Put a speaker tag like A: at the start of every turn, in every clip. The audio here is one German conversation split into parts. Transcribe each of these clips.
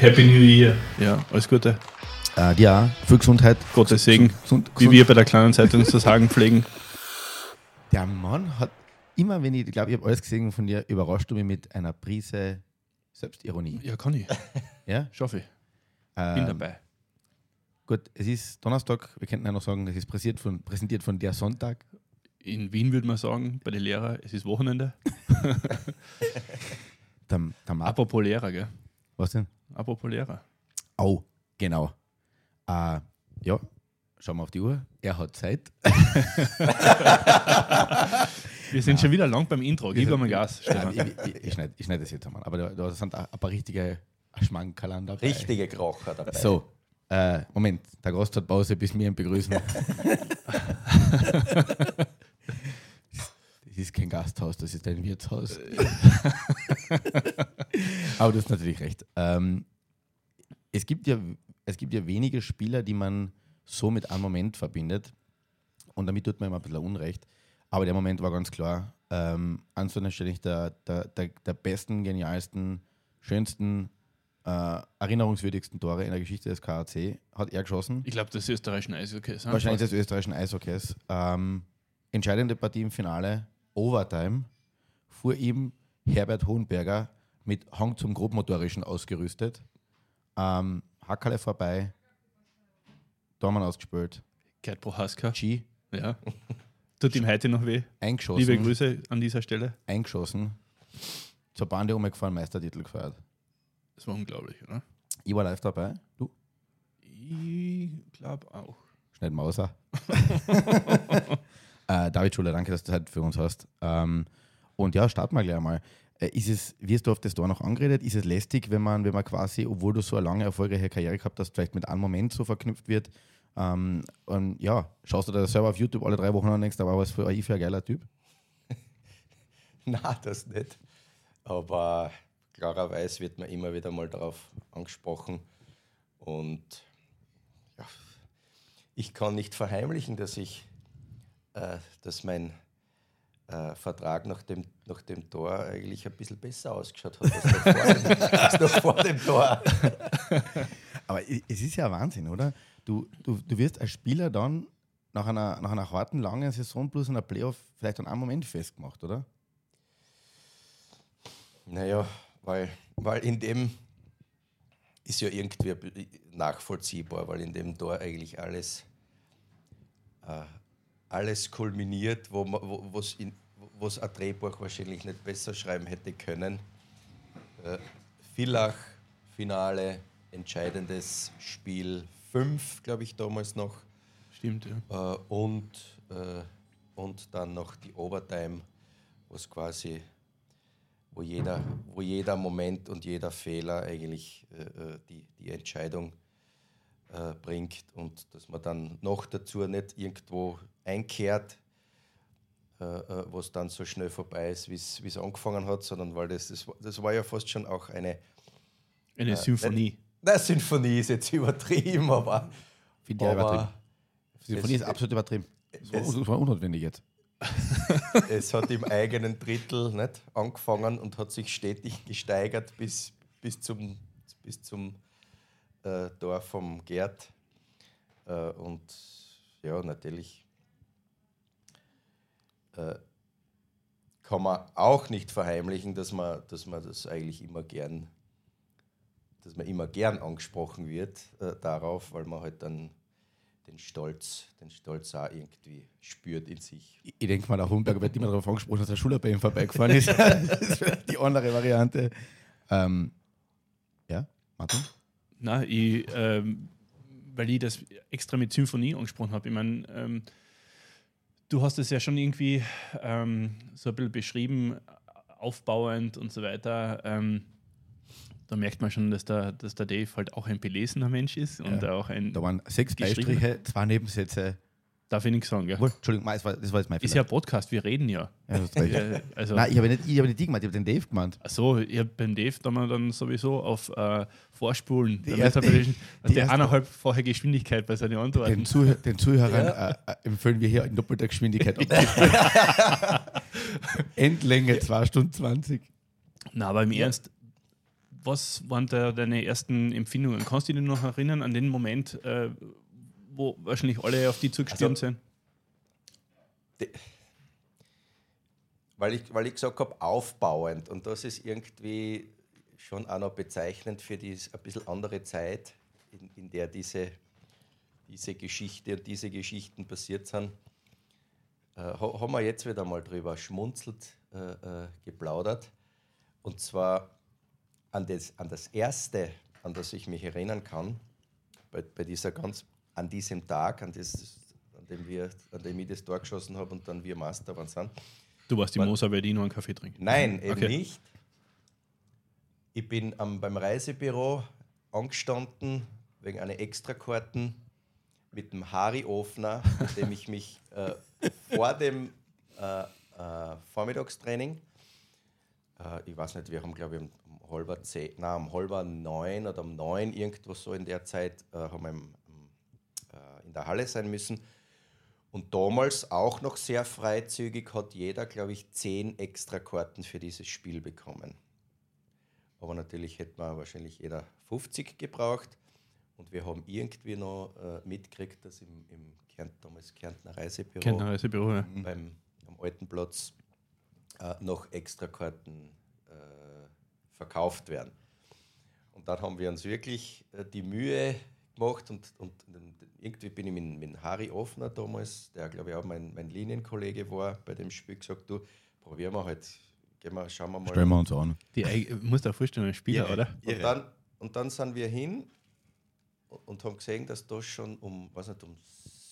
A: Happy New Year. Ja, alles Gute.
B: Äh, ja, viel Gesundheit.
A: Gottes Segen.
B: Gesund,
A: Wie wir bei der kleinen Zeitung zu sagen pflegen.
B: Der Mann hat immer, wenn ich, ich glaube, ich habe alles gesehen von dir, überrascht du mich mit einer Prise Selbstironie.
A: Ja, kann ich.
B: Ja?
A: Schaffe ich.
B: Ähm,
A: Bin dabei.
B: Gut, es ist Donnerstag, wir könnten ja noch sagen, es ist präsentiert von, präsentiert von der Sonntag.
A: In Wien würde man sagen, bei den Lehrern, es ist Wochenende.
B: Der, der
A: Apropos Lehrer, gell?
B: was denn?
A: Apropos Lehrer.
B: Oh, genau. Äh, ja, schauen wir auf die Uhr. Er hat Zeit.
A: Wir sind schon wieder lang beim Intro. Gib mal Gas,
B: Ja,
A: Stefan.
B: ich, ich, ich schneide ich schneid das jetzt einmal. Aber da, da sind ein ein paar richtige Schmankerlern dabei.
C: Richtige Krocher dabei.
B: So, äh, Moment, der Gast hat Pause, bis wir ihn begrüßen. das ist kein Gasthaus, das ist ein Wirtshaus. Aber du hast natürlich recht. Ähm, es, gibt ja, es gibt ja wenige Spieler, die man so mit einem Moment verbindet. Und damit tut man immer ein bisschen Unrecht. Aber der Moment war ganz klar. Ähm, an so einer Stelle der, der, der, der besten, genialsten, schönsten, äh, erinnerungswürdigsten Tore in der Geschichte des KAC hat er geschossen.
A: Ich glaube, das österreichischen Eishockey. sind
B: Wahrscheinlich des österreichischen Eishockeys. Ähm, entscheidende Partie im Finale, Overtime, fuhr ihm Herbert Hohenberger mit Hang zum Grobmotorischen ausgerüstet. Ähm, Hackerle vorbei, Dormann ausgespielt,
A: Gerd Prohaska.
B: G
A: Ja. Tut ihm heute noch weh.
B: eingeschossen,
A: Liebe Grüße an dieser Stelle.
B: eingeschossen, zur Bande umgefahren, Meistertitel gefeiert.
A: Das war unglaublich, oder?
B: Ich war live dabei, du,
A: Ich glaube auch.
B: Schneid Mauser. äh, David Schuler, danke, dass du Zeit für uns hast. Ähm, und ja, starten wir gleich mal. Äh, ist es, wirst du auf das Tor noch angeredet? Ist es lästig, wenn man, wenn man quasi, obwohl du so eine lange, erfolgreiche Karriere gehabt hast, vielleicht mit einem Moment so verknüpft wird? Ähm, und ja, schaust du da selber auf YouTube alle drei Wochen an und denkst, da war was für AI für ein geiler Typ?
C: Na, das nicht. Aber klarerweise wird man immer wieder mal darauf angesprochen. Und ja, ich kann nicht verheimlichen, dass ich, äh, dass mein äh, Vertrag nach dem, nach dem Tor eigentlich ein bisschen besser ausgeschaut hat als noch vor dem, als noch vor dem Tor.
B: Aber es ist ja Wahnsinn, oder? Du, du, du wirst als Spieler dann nach einer, nach einer harten, langen Saison plus einer Playoff vielleicht an einem Moment festgemacht, oder?
C: Naja, weil, weil in dem ist ja irgendwie nachvollziehbar, weil in dem Tor eigentlich alles, äh, alles kulminiert, wo man, wo, wo's in, wo's ein Drehbuch wahrscheinlich nicht besser schreiben hätte können. Äh, Villach, Finale, entscheidendes Spiel 5, glaube ich, damals noch.
A: Stimmt, ja.
C: Äh, und, äh, und dann noch die Overtime, wo es quasi, wo jeder, wo jeder Moment und jeder Fehler eigentlich äh, äh, die, die Entscheidung äh, bringt und dass man dann noch dazu nicht irgendwo einkehrt, äh, äh, wo es dann so schnell vorbei ist, wie es angefangen hat, sondern weil das, das, war- das war ja fast schon auch eine,
A: Eine Symphonie.
C: na, Symphonie ist jetzt übertrieben, aber,
B: Finde ich übertrieben.
C: aber
B: Symphonie
C: Es-
B: ist absolut übertrieben. Das war,
C: es-
B: das war unnotwendig jetzt.
C: es hat im eigenen Drittel nicht, angefangen und hat sich stetig gesteigert bis, bis zum, bis zum äh, Tor vom Gerd. Äh, und ja, natürlich äh, kann man auch nicht verheimlichen, dass man, dass man das eigentlich immer gern, dass man immer gern angesprochen wird äh, darauf, weil man halt dann den Stolz, den Stolz auch irgendwie spürt in sich.
B: Ich, ich denke mal, der Humberger wird immer darauf angesprochen, dass der Schuler bei ihm vorbeigefahren ist. das ist die andere Variante. Ähm, ja, Martin?
A: Na, ich, ähm, weil ich das extra mit Symphonie angesprochen habe. Ich meine, ähm, du hast es ja schon irgendwie ähm, so ein bisschen beschrieben, aufbauend und so weiter. Ähm, da merkt man schon, dass der, dass der Dave halt auch ein belesener Mensch ist und
B: Ja.
A: auch ein,
B: Da waren sechs. Beistriche, zwei Nebensätze.
A: Darf ich nichts sagen, ja.
B: Wohl, Entschuldigung, das war, das war jetzt mein
A: Ist
B: Fehler.
A: ja ein Podcast, wir reden ja.
B: Ja.
A: Äh, also,
B: Nein, ich habe nicht, ich habe nicht die gemeint, ich habe den Dave gemeint.
A: Achso, ich habe beim Dave da mal dann sowieso auf äh, Vorspulen, damit
B: erste-
A: er bisschen-
B: die
A: der eineinhalbfache Geschwindigkeit bei seinen Antworten.
B: Den, Zuh den Zuhörern äh, äh, empfehlen wir hier in doppelter Geschwindigkeit. Endlänge 2 Stunden 20.
A: Na, aber im Ernst, was waren da deine ersten Empfindungen? Kannst du dich noch erinnern an den Moment, äh, wo wahrscheinlich alle auf die zugestürmt
C: Also-
A: sind?
C: weil ich, weil ich gesagt habe, aufbauend. Und das ist irgendwie schon auch noch bezeichnend für die ein bisschen andere Zeit, in, in der diese, diese Geschichte und diese Geschichten passiert sind. Äh, ha- haben wir jetzt wieder mal drüber schmunzelt, äh, äh, geplaudert. Und zwar an das, an das erste, an das ich mich erinnern kann, bei, bei dieser ganz, an diesem Tag, an, das, an, dem wir, an dem ich das Tor geschossen habe und dann wir Master waren sind.
A: Du warst die Moser bei dir noch einen Kaffee trinken.
C: Nein, eben
A: Okay.
C: nicht. Ich bin am, beim Reisebüro angestanden wegen einer Extrakarten mit dem Harry Ofner, mit dem ich mich äh, vor dem äh, äh, Vormittagstraining, äh, ich weiß nicht, wir haben glaube ich um, um halber zehn, nein, um halber neun oder um neun, irgendwo so in der Zeit, äh, haben wir im, in der Halle sein müssen. Und damals auch noch sehr freizügig hat jeder, glaube ich, zehn Extrakarten für dieses Spiel bekommen. Aber natürlich hätte man wahrscheinlich jeder 50 gebraucht. Und wir haben irgendwie noch äh, mitgekriegt, dass im, im Kärnt, damals Kärntner Reisebüro
A: ein Reisebüro, ja.
C: beim, am alten Platz äh, noch Extrakarten äh, verkauft werden. Und dann haben wir uns wirklich äh, die Mühe gemacht und, und irgendwie bin ich mit, mit Harry Offner damals, der glaube ich auch mein, mein Linienkollege war bei dem Spiel, gesagt, du, probieren wir halt, gehen wir, schauen wir mal.
B: Stellen wir uns an.
A: Die, Eig- musst du dir vorstellen, ein Spieler,
C: Irre,
A: oder?
C: Und dann, und dann sind wir hin und haben gesehen, dass da schon um, weiß nicht, um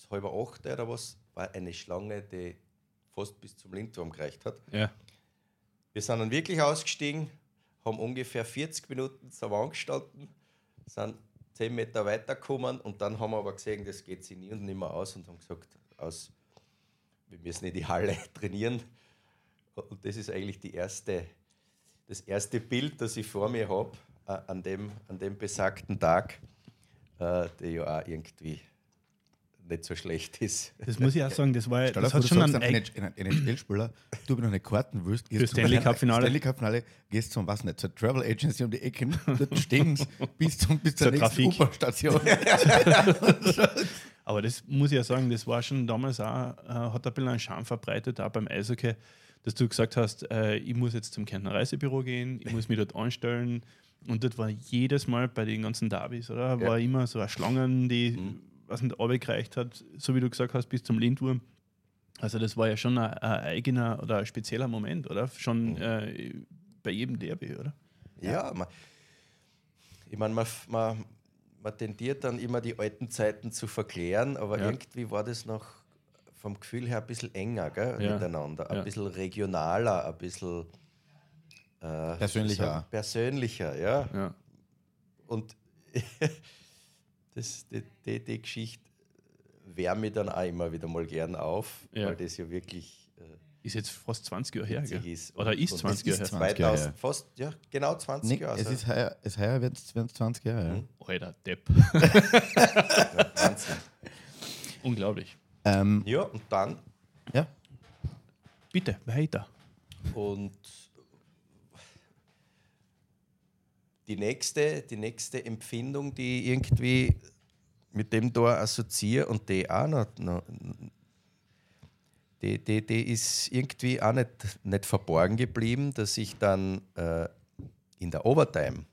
C: halb acht oder was, war eine Schlange, die fast bis zum Lindturm gereicht hat.
A: Ja.
C: Wir sind dann wirklich ausgestiegen, haben ungefähr 40 Minuten zum angestanden, sind 10 Meter weitergekommen und dann haben wir aber gesehen, das geht sich nie und nimmer aus und haben gesagt, aus, wir müssen in die Halle trainieren. Und das ist eigentlich die erste, das erste Bild, das ich vor mir habe, äh, an, dem, an dem besagten Tag, äh, der ja auch irgendwie nicht so schlecht ist.
A: Das muss ich auch sagen, das war
B: dir
A: das hat
B: du
A: schon
B: sagst
A: einen
B: NHL-Spieler, du aber noch eine Karten willst, gehst zum-
A: Stanley Cup-Finale.
B: Stanley Cup-Finale, gehst zum, was nicht, zur Travel Agency um die Ecke, dort stehen bis, zum, bis zur
A: Zur
B: nächsten. U-Bahn-Station.
A: Aber das muss ich ja sagen, das war schon damals auch, äh, hat ein bisschen einen Charme verbreitet, auch beim Eishockey, dass du gesagt hast, äh, ich muss jetzt zum Kärntner Reisebüro gehen, ich muss mich dort anstellen. Und dort war jedes Mal bei den ganzen Derbys, oder? War immer so eine Schlangen, die, was nicht, runtergereicht hat, so wie du gesagt hast, bis zum Lindwurm. Also das war ja schon ein, ein eigener oder ein spezieller Moment, oder? Schon äh, bei jedem Derby, oder?
C: Ja, man, ich meine, man, man, man tendiert dann immer die alten Zeiten zu verklären, aber
A: Ja.
C: irgendwie war das noch vom Gefühl her ein bisschen enger gell,
A: Ja.
C: miteinander, ein
A: Ja.
C: bisschen regionaler, ein bisschen äh,
B: Persönlicher.
C: Persönlicher, ja.
A: Ja.
C: Und das, die, die, die Geschichte wärme ich dann auch immer wieder mal gern auf,
A: Ja.
C: weil das ja wirklich äh,
A: Ist jetzt fast 20 Jahre her, gell?
C: ist.
A: Oder
C: Und-
A: ist
C: und
A: 20
C: es
A: Jahre her.
B: 20 Jahre
C: 2000,
B: her.
C: fast, ja, genau 20
B: Nick,
C: Jahre.
B: es ist heuer, es heuer wird es 20 Jahre.
C: Mhm.
A: Alter, Depp.
C: Wahnsinn.
A: Unglaublich.
B: Ja. Ähm,
C: Ja, und dann
B: ja.
A: Bitte, weiter.
C: Und die nächste, die nächste Empfindung, die ich irgendwie mit dem da assoziiere und die auch noch, noch die, die, die ist irgendwie auch nicht, nicht verborgen geblieben, dass ich dann äh, in der Overtime,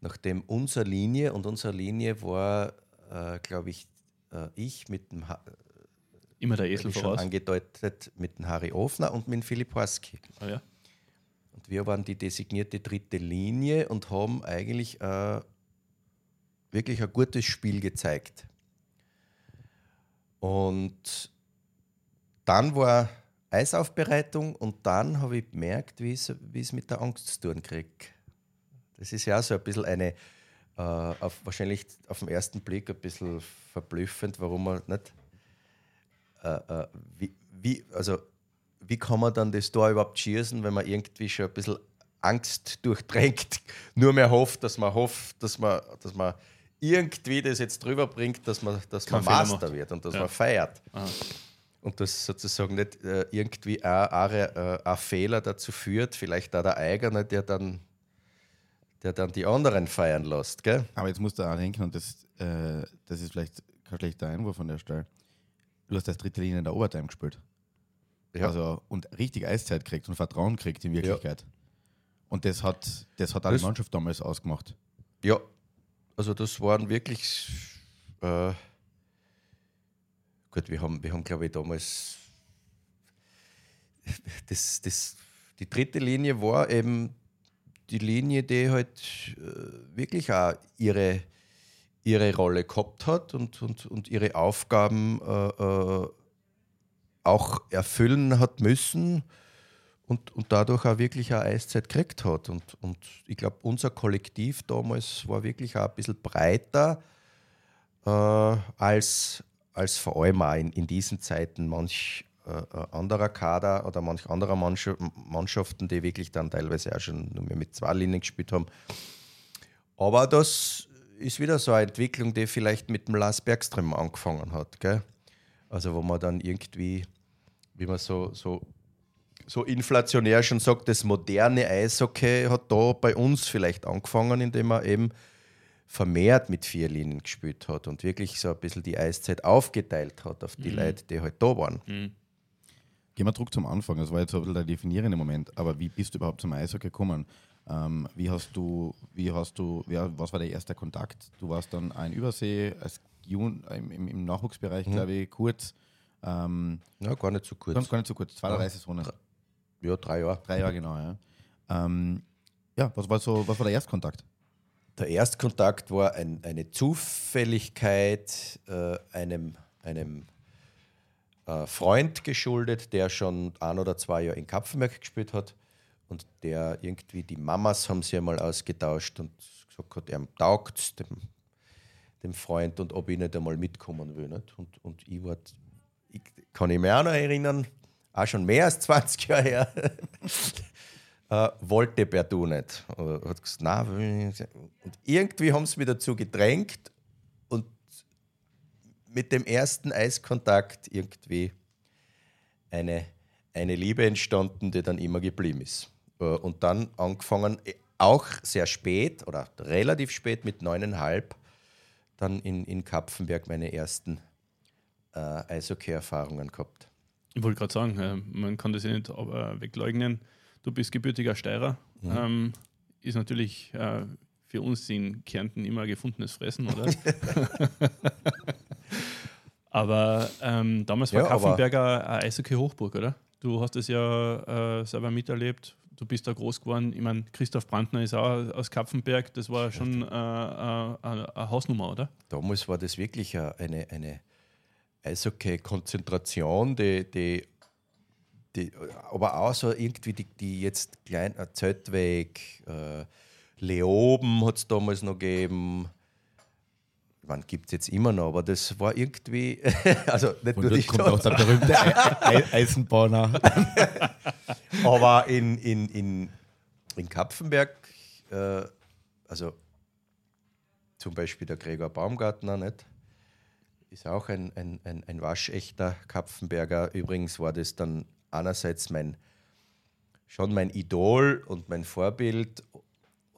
C: nachdem unsere Linie und unsere Linie war, äh, glaube ich, äh, ich mit dem ha
A: Immer der Esel voraus.
C: angedeutet, mit dem Harry Ofner und mit dem Philipp Horski.
A: Ah, ja.
C: Wir waren die designierte dritte Linie und haben eigentlich äh, wirklich ein gutes Spiel gezeigt. Und dann war Eisaufbereitung und dann habe ich gemerkt, wie es wie es mit der Angst zu tun kriege. Das ist ja auch so ein bisschen eine, äh, auf, wahrscheinlich auf den ersten Blick ein bisschen verblüffend, warum man nicht, äh, äh, wie, wie, also wie kann man dann das Tor überhaupt schießen, wenn man irgendwie schon ein bisschen Angst durchdrängt, nur mehr hofft, dass man hofft, dass man, dass man irgendwie das jetzt drüber bringt, dass man, dass
A: Kein
C: man
A: Fehler
C: Master
A: macht.
C: wird und dass
A: Ja.
C: man feiert.
A: Aha.
C: Und das sozusagen nicht äh, irgendwie ein, äh, ein Fehler dazu führt, vielleicht auch der eigene, der dann, der dann die anderen feiern lässt, gell?
B: Aber jetzt musst du auch denken, und das, äh, das ist vielleicht kein schlechter Einwurf von der Stelle. Du hast als dritte Linie in der Overtime gespielt.
C: Ja.
B: Also, und richtig Eiszeit kriegt und Vertrauen kriegt in Wirklichkeit. Und das hat, das hat auch die
C: Das-
B: Mannschaft damals ausgemacht.
C: Ja, also das waren wirklich. Äh, gut, wir haben, wir haben glaube ich, damals. Das, das, die dritte Linie war eben die Linie, die halt äh, wirklich auch ihre, ihre Rolle gehabt hat und, und, und ihre Aufgaben äh, äh, auch erfüllen hat müssen und, und dadurch auch wirklich eine Eiszeit gekriegt hat. Und, und ich glaube, unser Kollektiv damals war wirklich auch ein bisschen breiter äh, als, als vor allem auch in, in diesen Zeiten manch äh, äh, anderer Kader oder manch anderer Mannschaft, Mannschaften, die wirklich dann teilweise auch schon nur mehr mit zwei Linien gespielt haben. Aber das ist wieder so eine Entwicklung, die vielleicht mit dem Lars Bergström angefangen hat. Gell? Also wo man dann irgendwie, wie man so, so so inflationär schon sagt, das moderne Eishockey hat da bei uns vielleicht angefangen, indem man eben vermehrt mit vier Linien gespielt hat und wirklich so ein bisschen die Eiszeit aufgeteilt hat auf die Leute, die halt da waren.
A: Mhm.
B: Gehen wir zurück zum Anfang. Das war jetzt so ein bisschen der definierende Moment. Aber wie bist du überhaupt zum Eishockey gekommen? Ähm, wie hast du, wie hast du, ja, was war der erste Kontakt? Du warst dann ein Übersee als Jun, im, im, Nachwuchsbereich, glaube ich, kurz. Ähm,
C: Ja, gar nicht so kurz.
B: ganz gar nicht so kurz, zwei, drei Saisonen.
C: Ja, drei Jahre.
B: Drei Jahre genau, ja. Ähm, ja, was war so, was war der Erstkontakt?
C: Der Erstkontakt war ein, eine Zufälligkeit äh, einem, einem äh, Freund geschuldet, der schon ein oder zwei Jahre in Kapfenberg gespielt hat und der irgendwie, die Mamas haben sich einmal ausgetauscht und gesagt hat, er taugt dem, dem Freund und ob ich nicht einmal mitkommen will. Nicht? Und, und ich, war, ich kann ich mich auch noch erinnern, auch schon mehr als 20 Jahre her, äh, wollte Bertu nicht. Oder hat gesagt, nein. Und irgendwie haben sie mich dazu gedrängt und mit dem ersten Eiskontakt irgendwie eine, eine Liebe entstanden, die dann immer geblieben ist. Äh, Und dann angefangen, auch sehr spät oder relativ spät mit neuneinhalb, dann in, in Kapfenberg meine ersten äh, Eishockey-Erfahrungen gehabt.
A: Ich wollte gerade sagen, äh, man kann das ja nicht aber wegleugnen. Du bist gebürtiger Steirer. Ähm, ist natürlich äh, für uns in Kärnten immer gefundenes Fressen, oder? aber ähm, damals war
C: Ja,
A: Kaffenberger eine Eishockey-Hochburg, oder? Du hast es ja äh, selber miterlebt. Du bist da groß geworden. Ich meine, Christoph Brandner ist auch aus Kapfenberg. Das war schon äh, äh, eine eine Hausnummer, oder?
C: damals war das wirklich a- eine, eine Eishockey-Konzentration, die, die, die, aber auch so irgendwie die, die jetzt klein, äh, Zeltweg, äh, Leoben hat es damals noch gegeben. Man gibt es jetzt immer noch, aber das war irgendwie, also nicht
B: Und
C: nur
B: dort kommt auch der berühmte Ei- Ei- Eisenbahner.
C: aber in, in, in, in Kapfenberg, äh, also zum Beispiel der Gregor Baumgartner, nicht? ist auch ein, ein, ein, ein waschechter Kapfenberger. Übrigens war das dann einerseits mein, schon mein Idol und mein Vorbild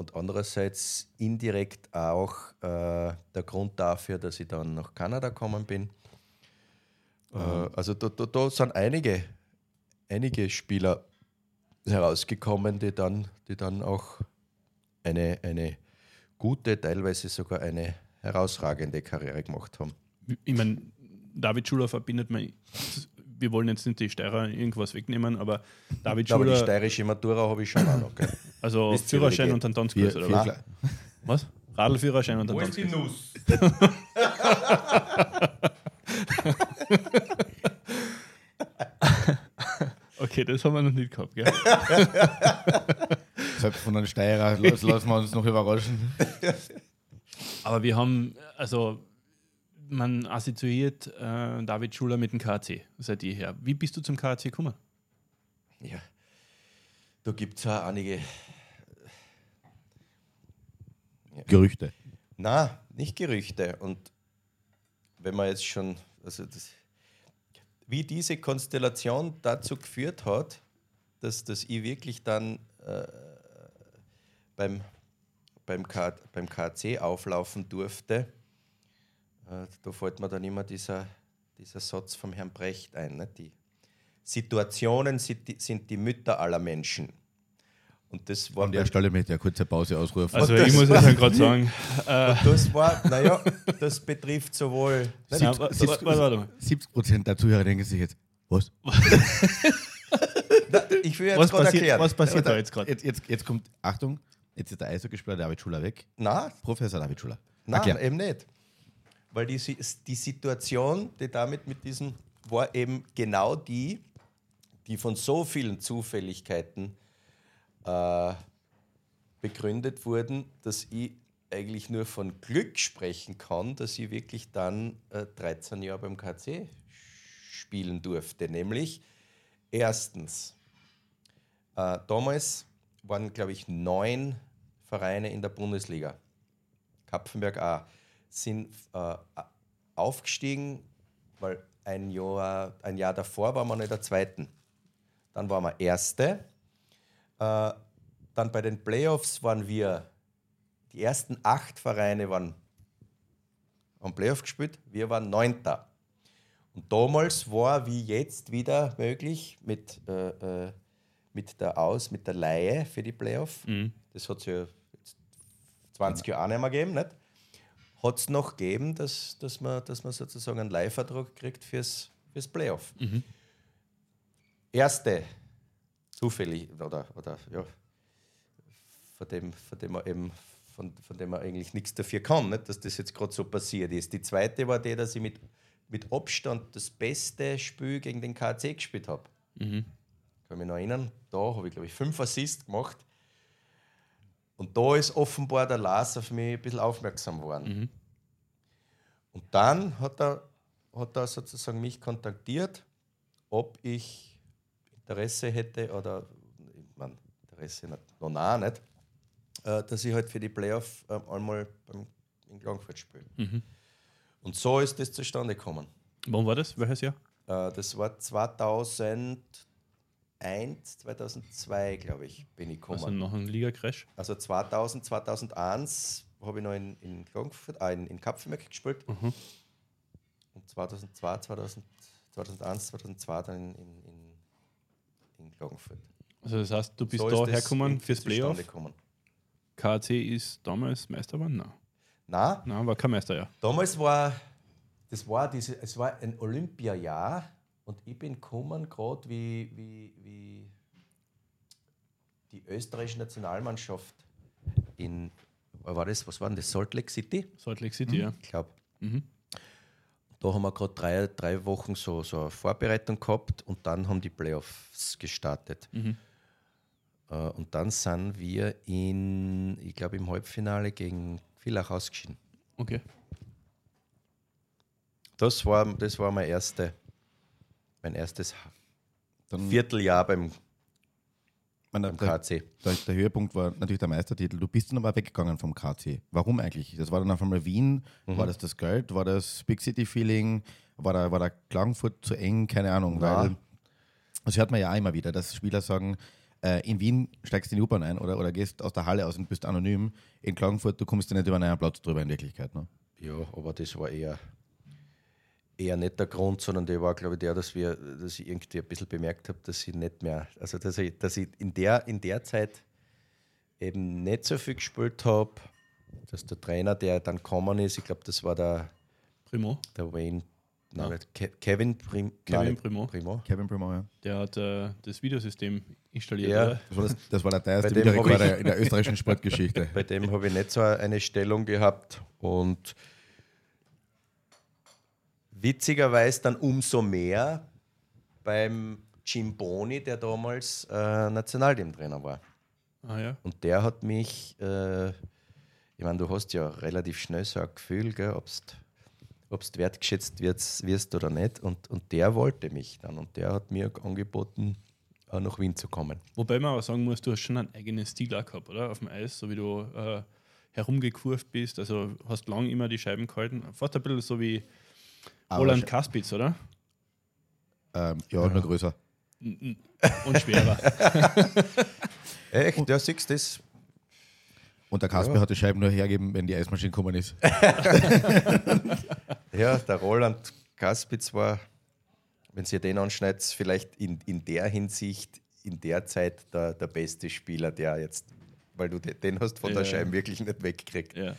C: und andererseits indirekt auch äh, der Grund dafür, dass ich dann nach Kanada gekommen bin. Äh, also da, da, da sind einige, einige Spieler herausgekommen, die dann, die dann auch eine, eine gute, teilweise sogar eine herausragende Karriere gemacht haben.
A: ich meine, David Schuler verbindet man. Wir wollen jetzt nicht die Steirer irgendwas wegnehmen, aber David
C: Aber die
A: Schuler,
C: steirische Matura habe ich schon auch noch. Gell?
A: also
C: die
A: Führerschein und dann Tanzkurs, oder was? Was? Radlführerschein und dann Tanzkurs.
C: Nuss?
A: Okay, das haben wir noch nicht gehabt, gell?
B: Selbst von einem Steirer las- lassen wir uns noch überraschen.
A: Aber wir haben, also man assoziiert äh, David Schuler mit dem KC seit jeher. Wie bist du zum KC gekommen?
C: Ja. Da gibt es auch einige.
B: Gerüchte.
C: Na, nicht Gerüchte. Und wenn man jetzt schon, also das, wie diese Konstellation dazu geführt hat, dass, dass ich wirklich dann äh, beim, beim, K, beim KC auflaufen durfte, äh, da fällt mir dann immer dieser, dieser Satz vom Herrn Brecht ein. Ne? Die Situationen sind die, sind die Mütter aller Menschen. Und das war
B: An der Stelle möchte ich eine kurze Pause ausrufen.
A: Also ich muss jetzt gerade sagen, äh,
C: das war, naja, das betrifft sowohl.
A: na, wa- wa- warte, warte mal.
B: 70 Prozent der Zuhörer denken sich jetzt, was?
C: Na, ich will jetzt
A: Was
C: gerade
A: passiert,
C: erklären.
A: was passiert da jetzt gerade?
B: Jetzt, jetzt, jetzt kommt, Achtung, jetzt ist der Eishockeyspieler David Schuller weg.
C: Nein,
B: Professor David Schuller.
C: Nein,
B: Erklär.
C: eben nicht. Weil die, die Situation, die damit mit diesem, war eben genau die, die von so vielen Zufälligkeiten äh, begründet wurden, dass ich eigentlich nur von Glück sprechen kann, dass ich wirklich dann äh, 13 Jahre beim KC spielen durfte. Nämlich erstens, äh, damals waren, glaube ich, neun Vereine in der Bundesliga. Kapfenberg auch, sind äh, aufgestiegen, weil ein Jahr, ein Jahr davor waren wir noch in der zweiten. Dann waren wir Erste. Äh, dann bei den Playoffs waren wir, die ersten acht Vereine waren am Playoff gespielt, wir waren Neunter. Und damals war wie jetzt wieder möglich mit, äh, äh, mit der Aus, mit der Laie für die Playoff. Das hat es ja jetzt 20 Jahre auch nicht mehr gegeben, nicht? Hat es noch gegeben, dass, dass, man, dass man sozusagen einen Leihvertrag kriegt fürs, fürs Playoff. Erste, zufällig, oder, oder ja, von dem, von dem man eben von, von dem man eigentlich nichts dafür kann, nicht, dass das jetzt gerade so passiert ist. Die zweite war die, dass ich mit, mit Abstand das beste Spiel gegen den KC gespielt habe. Kann mich noch erinnern, da habe ich, glaube ich, fünf Assists gemacht. Und da ist offenbar der Lars auf mich ein bisschen aufmerksam geworden. Und dann hat er, hat er sozusagen mich kontaktiert, ob ich Interesse hätte oder, ich mein, Interesse nicht, noch nah nicht, äh, dass ich halt für die Playoff ähm, einmal beim, in Klagenfurt spiele. Und so ist das zustande gekommen.
A: Wann war das? Welches Jahr?
C: Äh, das war 2001, 2002, glaube ich, bin ich gekommen.
A: Also nach einem Liga-Crash.
C: Also 2000, 2001 habe ich noch in, in Klagenfurt, äh, in, in Kapfenberg gespielt.
A: Mhm.
C: Und 2002, 2000, 2001, 2002 dann in, in, in, Klagenfurt.
A: Also das heißt, du bist
C: So
A: da hergekommen fürs Playoff.
C: gekommen.
A: KAC ist damals Meister geworden? Nein.
C: Nein,
A: Nein, war kein Meister, ja.
C: damals war, das war diese, es war ein Olympiajahr und ich bin gekommen, gerade wie, wie, wie die österreichische Nationalmannschaft in, war das, was war denn das, Salt Lake City?
A: Salt Lake City, ja.
C: Ich glaube.
A: Mhm.
C: Da haben wir gerade drei, drei Wochen so, so eine Vorbereitung gehabt und dann haben die Playoffs gestartet.
A: Mhm.
C: Äh, und dann sind wir in, ich glaube, im Halbfinale gegen Villach ausgeschieden.
A: Okay.
C: Das war, das war mein, erste, mein erstes
B: Dann,
C: Vierteljahr beim,
B: man,
C: beim
B: der,
C: KC.
B: der, der Höhepunkt war natürlich der Meistertitel. Du bist dann aber weggegangen vom KC. Warum eigentlich? Das war dann auf einmal Wien. War das das Geld? War das Big City Feeling? War da, war da Klagenfurt zu eng? Keine Ahnung.
C: Na.
B: Weil, das hört man ja auch immer wieder, dass Spieler sagen, äh, in Wien steigst du in die U-Bahn ein oder, oder gehst aus der Halle aus und bist anonym. In Klagenfurt, du kommst dir nicht über einen Platz drüber in Wirklichkeit. Ne?
C: Ja, aber das war eher, eher nicht der Grund, sondern der war, glaube ich, der, dass, wir, dass ich irgendwie ein bisschen bemerkt habe, dass ich nicht mehr, also dass ich, dass ich in, der, in der Zeit eben nicht so viel gespielt habe, dass der Trainer, der dann gekommen ist, ich glaube, das war der,
A: Primo.
C: der Wayne, nein,
A: Ja.
C: Ke Kevin, Prim,
A: Kevin
C: nein,
A: Primo.
C: Primo.
B: Kevin Primor, ja.
A: Der hat äh, das Videosystem installiert,
C: Ja.
B: Das war, das, das war der teuerste
C: Bei dem hab
B: Videorekorder in der österreichischen Sportgeschichte.
C: Bei dem habe ich nicht so eine Stellung gehabt und witzigerweise dann umso mehr beim Jim Boni, der damals äh, Nationalteamtrainer war.
A: Ah ja.
C: Und der hat mich, äh, ich meine, du hast ja relativ schnell so ein Gefühl, ob du wertgeschätzt wirst, wirst oder nicht. Und, und der wollte mich dann und der hat mir angeboten, äh, nach Wien zu kommen.
A: Wobei man aber sagen muss, du hast schon einen eigenen Stil auch gehabt, oder? Auf dem Eis, so wie du äh, herumgekurvt bist. Also hast lang immer die Scheiben gehalten. Fast ein bisschen so wie
B: Aber
A: Roland Kaspitz, oder?
B: Ähm, ja, nur größer.
A: Und schwerer.
C: Echt? Ja, siehst du das?
B: Und der Kasper
C: Ja.
B: hat die Scheiben nur hergeben, wenn die Eismaschine gekommen ist.
C: Ja, der Roland Kaspitz war, wenn ihr den anschneidet, vielleicht in, in der Hinsicht, in der Zeit der, der beste Spieler, der jetzt, weil du de- den hast von der
A: Ja.
C: Scheibe wirklich nicht weggekriegt.
A: Ja.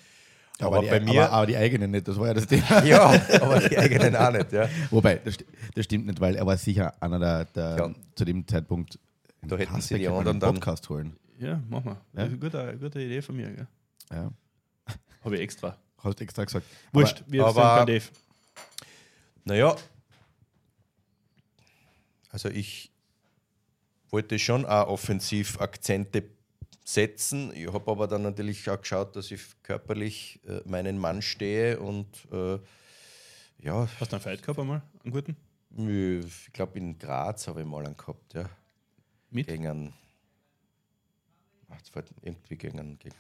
C: Aber
B: die,
C: bei mir-
B: aber, aber die eigenen nicht, das war ja das Thema.
C: Ja, aber die eigenen auch nicht. Ja.
B: Wobei, das, das stimmt nicht, weil er war sicher einer der, der
C: Ja.
B: zu dem Zeitpunkt.
C: Da hätten
B: Kasper
C: sie die anderen
B: einen Podcast holen.
A: ja, mach mal.
B: Ja?
A: Das ist eine gute, gute Idee von mir. Gell?
B: Ja.
A: Habe ich extra.
B: Hast du extra gesagt.
A: Wurscht, wir
C: aber-
A: sind kein Dave.
C: Naja, also ich wollte schon auch offensiv Akzente setzen. Ich habe aber dann natürlich auch geschaut, dass ich körperlich äh, meinen Mann stehe und äh, ja,
A: Hast du einen Fight gehabt einmal? Einen guten?
C: ich glaube in Graz habe ich mal einen gehabt, ja.
A: Mit?
C: Gegen einen, ach, jetzt fällt irgendwie gegen einen gegen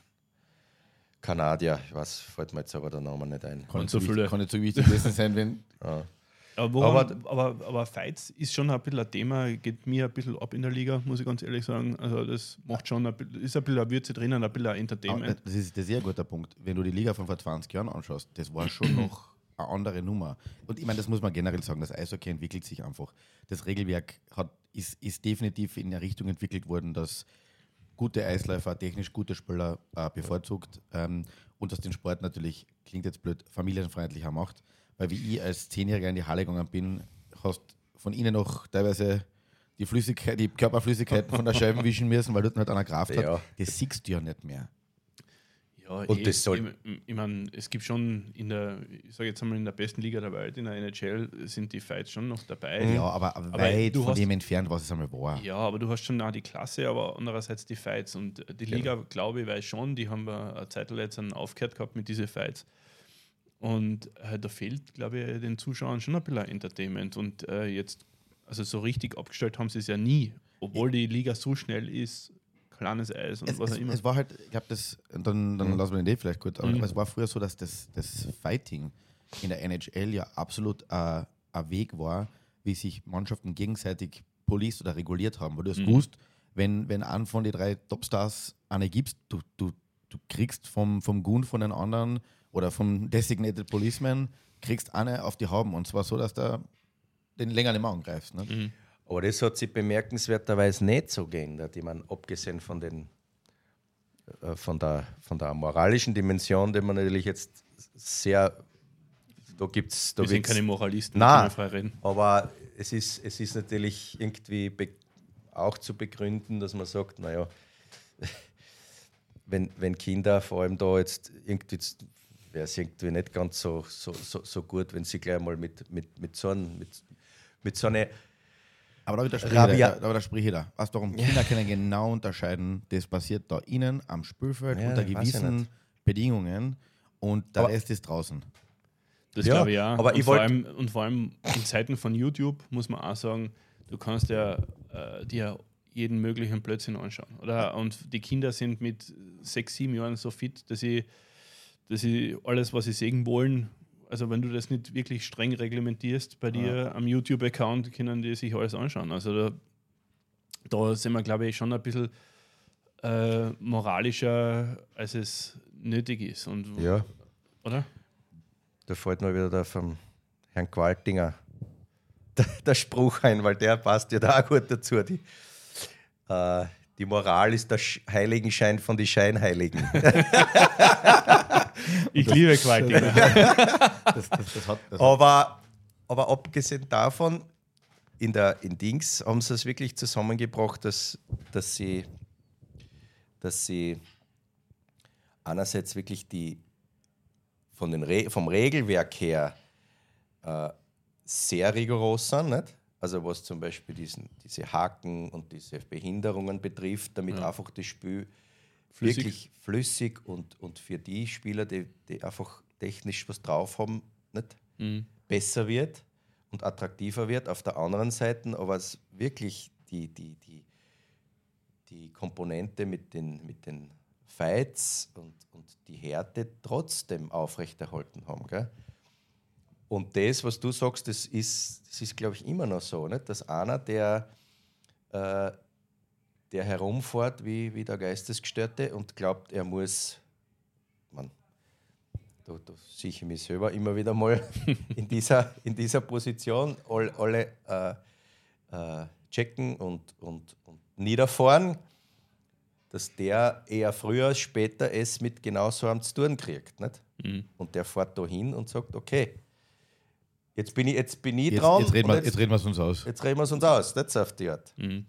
C: Kanadier, ich weiß, fällt mir jetzt aber der Name nicht ein.
B: Kann, nicht
A: so
B: wichtig, kann nicht so wichtig gewesen sein, wenn.
C: Ah.
A: Aber, woran,
C: Aber-
A: aber, aber, Fights ist schon ein bisschen ein Thema, geht mir ein bisschen ab in der Liga, muss ich ganz ehrlich sagen. Also das macht schon ein bisschen, ist ein bisschen eine Würze drinnen, ein bisschen ein Entertainment.
B: das ist ein sehr guter Punkt. Wenn du die Liga von vor 20 Jahren anschaust, das war schon noch eine andere Nummer. Und ich meine, das muss man generell sagen, das Eishockey entwickelt sich einfach. Das Regelwerk hat, ist, ist definitiv in eine Richtung entwickelt worden, dass gute Eisläufer, technisch gute Spieler äh, bevorzugt ähm, und dass den Sport natürlich, klingt jetzt blöd, familienfreundlicher macht. Weil wie ich als Zehnjähriger in die Halle gegangen bin, hast von ihnen noch teilweise die Flüssigkeit, die Körperflüssigkeiten von der Scheibe wischen müssen, weil dort nicht einer Kraft
C: Ja.
B: hat. Das siehst du ja nicht mehr.
A: Ja,
C: Und
A: eh,
C: das soll-
A: ich, ich meine, es gibt schon in der, ich sage jetzt einmal in der besten Liga der Welt, in der NHL, sind die Fights schon noch dabei.
B: Ja, aber, weit
A: du
B: von
A: hast-
B: dem entfernt, was es einmal war.
A: Ja, aber du hast schon auch die Klasse, aber andererseits die Fights. Und die Liga, glaube ich, weiß schon, die haben wir eine Zeit lang jetzt aufgehört gehabt mit diesen Fights. Und äh, da fehlt, glaube ich, den Zuschauern schon ein bisschen Entertainment. Und äh, jetzt, also so richtig abgestellt haben sie es ja nie, obwohl die Liga so schnell ist, kleines Eis und
B: Es,
A: was
B: es,
A: auch immer.
B: es war halt, ich glaube, das, dann, dann lassen wir den Idee vielleicht gut, aber
A: Mhm.
B: es war früher so, dass das, das Fighting in der NHL ja absolut äh, ein Weg war, wie sich Mannschaften gegenseitig police oder reguliert haben. Weil du hast
A: Mhm.
B: gewusst, wenn, wenn einen von den drei Topstars eine gibst, du, du, du kriegst vom, vom Gun von den anderen oder vom Designated Policeman, kriegst eine auf die Hauben. Und zwar so, dass du den länger nicht mehr angreifst. Ne?
A: Mhm.
C: Aber das hat sich bemerkenswerterweise nicht so geändert. Ich meine, abgesehen von, den, äh, von, der, von der moralischen Dimension, die man natürlich jetzt sehr. Da gibt es.
A: Wir sind keine Moralisten,
C: Nein.
A: frei reden.
C: Aber es ist, es ist natürlich irgendwie auch zu begründen, dass man sagt, naja, wenn, wenn Kinder vor allem da jetzt irgendwie, wäre es irgendwie nicht ganz so, so, so, so gut, wenn sie gleich mal mit, mit, mit so einem, mit, mit so einer
B: Aber da widerspreche ich da, da, da widerspreche ich da. Weißt du, warum? Kinder können genau unterscheiden, das passiert da innen am Spielfeld
C: Ja,
B: unter gewissen. Bedingungen und der
C: Aber-
B: Rest ist draußen.
A: Das
C: Ja,
A: glaube ich auch.
C: aber
A: und,
C: ich
A: vor allem, und vor allem in Zeiten von YouTube muss man auch sagen, du kannst ja äh, dir jeden möglichen Blödsinn anschauen. Oder? Und die Kinder sind mit sechs, sieben Jahren so fit, dass sie, dass sie alles, was sie sehen wollen, also wenn du das nicht wirklich streng reglementierst bei dir am YouTube-Account, können die sich alles anschauen. Also da, da sind wir, glaube ich, schon ein bisschen äh, moralischer, als es nötig ist. Und,
C: Ja,
A: Oder?
C: da fällt mir wieder der vom Herrn Qualtinger der, der Spruch ein, weil der passt ja da auch gut dazu. Die, äh, die Moral ist der Sch Heiligenschein von den Scheinheiligen.
A: Ich liebe.
B: Das, das, das hat, das hat,
C: aber, aber abgesehen davon, in, der, in Dings haben sie es wirklich zusammengebracht, dass, dass, sie, dass sie einerseits wirklich die von den Re vom Regelwerk her äh, sehr rigoros sind, nicht? Also was zum Beispiel diesen, diese Haken und diese Behinderungen betrifft, damit
A: Ja.
C: einfach das Spiel
A: Flüssig.
C: wirklich flüssig und, und für die Spieler, die, die einfach technisch was drauf haben, nicht?
A: Mhm.
C: besser wird und attraktiver wird. Auf der anderen Seite aber es wirklich die, die, die, die Komponente mit den, mit den Fights und, und die Härte trotzdem aufrechterhalten haben. Gell? Und das, was du sagst, das ist, das ist glaube ich, immer noch so, nicht? dass einer, der äh, der herumfährt wie, wie der Geistesgestörte und glaubt, er muss, man, da, da sehe ich mich selber immer wieder mal in dieser, in dieser Position, all, alle äh, äh, checken und, und, und niederfahren, dass der eher früher als später es mit genau so einem zu tun kriegt. Nicht?
A: Mhm.
C: Und der fährt da hin und sagt, okay, jetzt bin ich, jetzt bin ich
B: Jetzt,
C: dran.
B: jetzt, reden wir, jetzt reden wir es uns aus.
C: Jetzt reden wir es uns aus, das auf die Art.
A: Mhm.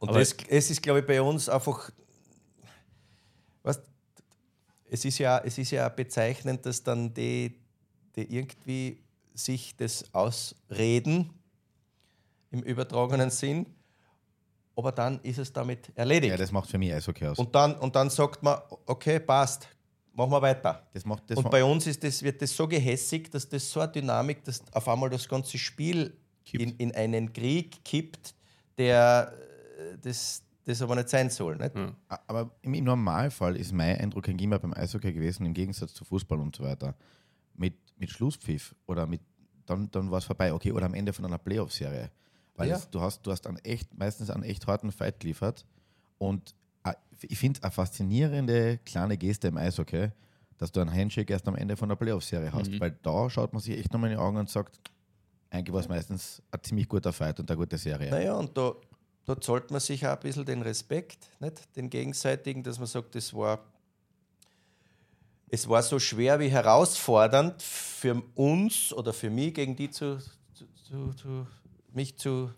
C: Und das, es ist, glaube ich, bei uns einfach, weißt, es ist ja, es ist ja bezeichnend, dass dann die, die irgendwie sich das ausreden im übertragenen Sinn, aber dann ist es damit erledigt.
B: Ja, das macht für mich Eishockey aus.
C: und, dann, und dann sagt man, okay, passt, machen wir weiter.
B: das macht, das
C: Und bei uns ist das, wird das so gehässig, dass das so eine Dynamik, dass auf einmal das ganze Spiel in, in einen Krieg kippt, der das, das aber nicht sein soll. Nicht?
A: Ja.
B: aber im, im Normalfall ist mein Eindruck eigentlich immer beim Eishockey gewesen, im Gegensatz zu Fußball und so weiter. Mit, mit Schlusspfiff oder mit, dann, dann war es vorbei, okay, oder am Ende von einer Playoff-Serie. Weil
C: Ja.
B: es, du hast, du hast einen echt, meistens einen echt harten Fight geliefert. Und äh, ich finde es eine faszinierende kleine Geste im Eishockey, dass du einen Handshake erst am Ende von der Playoff-Serie hast. Weil da schaut man sich echt nochmal in die Augen und sagt, eigentlich war es meistens ein ziemlich guter Fight und eine gute Serie.
C: Naja, und da, da zollt man sich auch ein bisschen den Respekt, nicht? den gegenseitigen, dass man sagt, das war, es war so schwer wie herausfordernd für uns oder für mich, gegen die zu, zu, zu, mich zu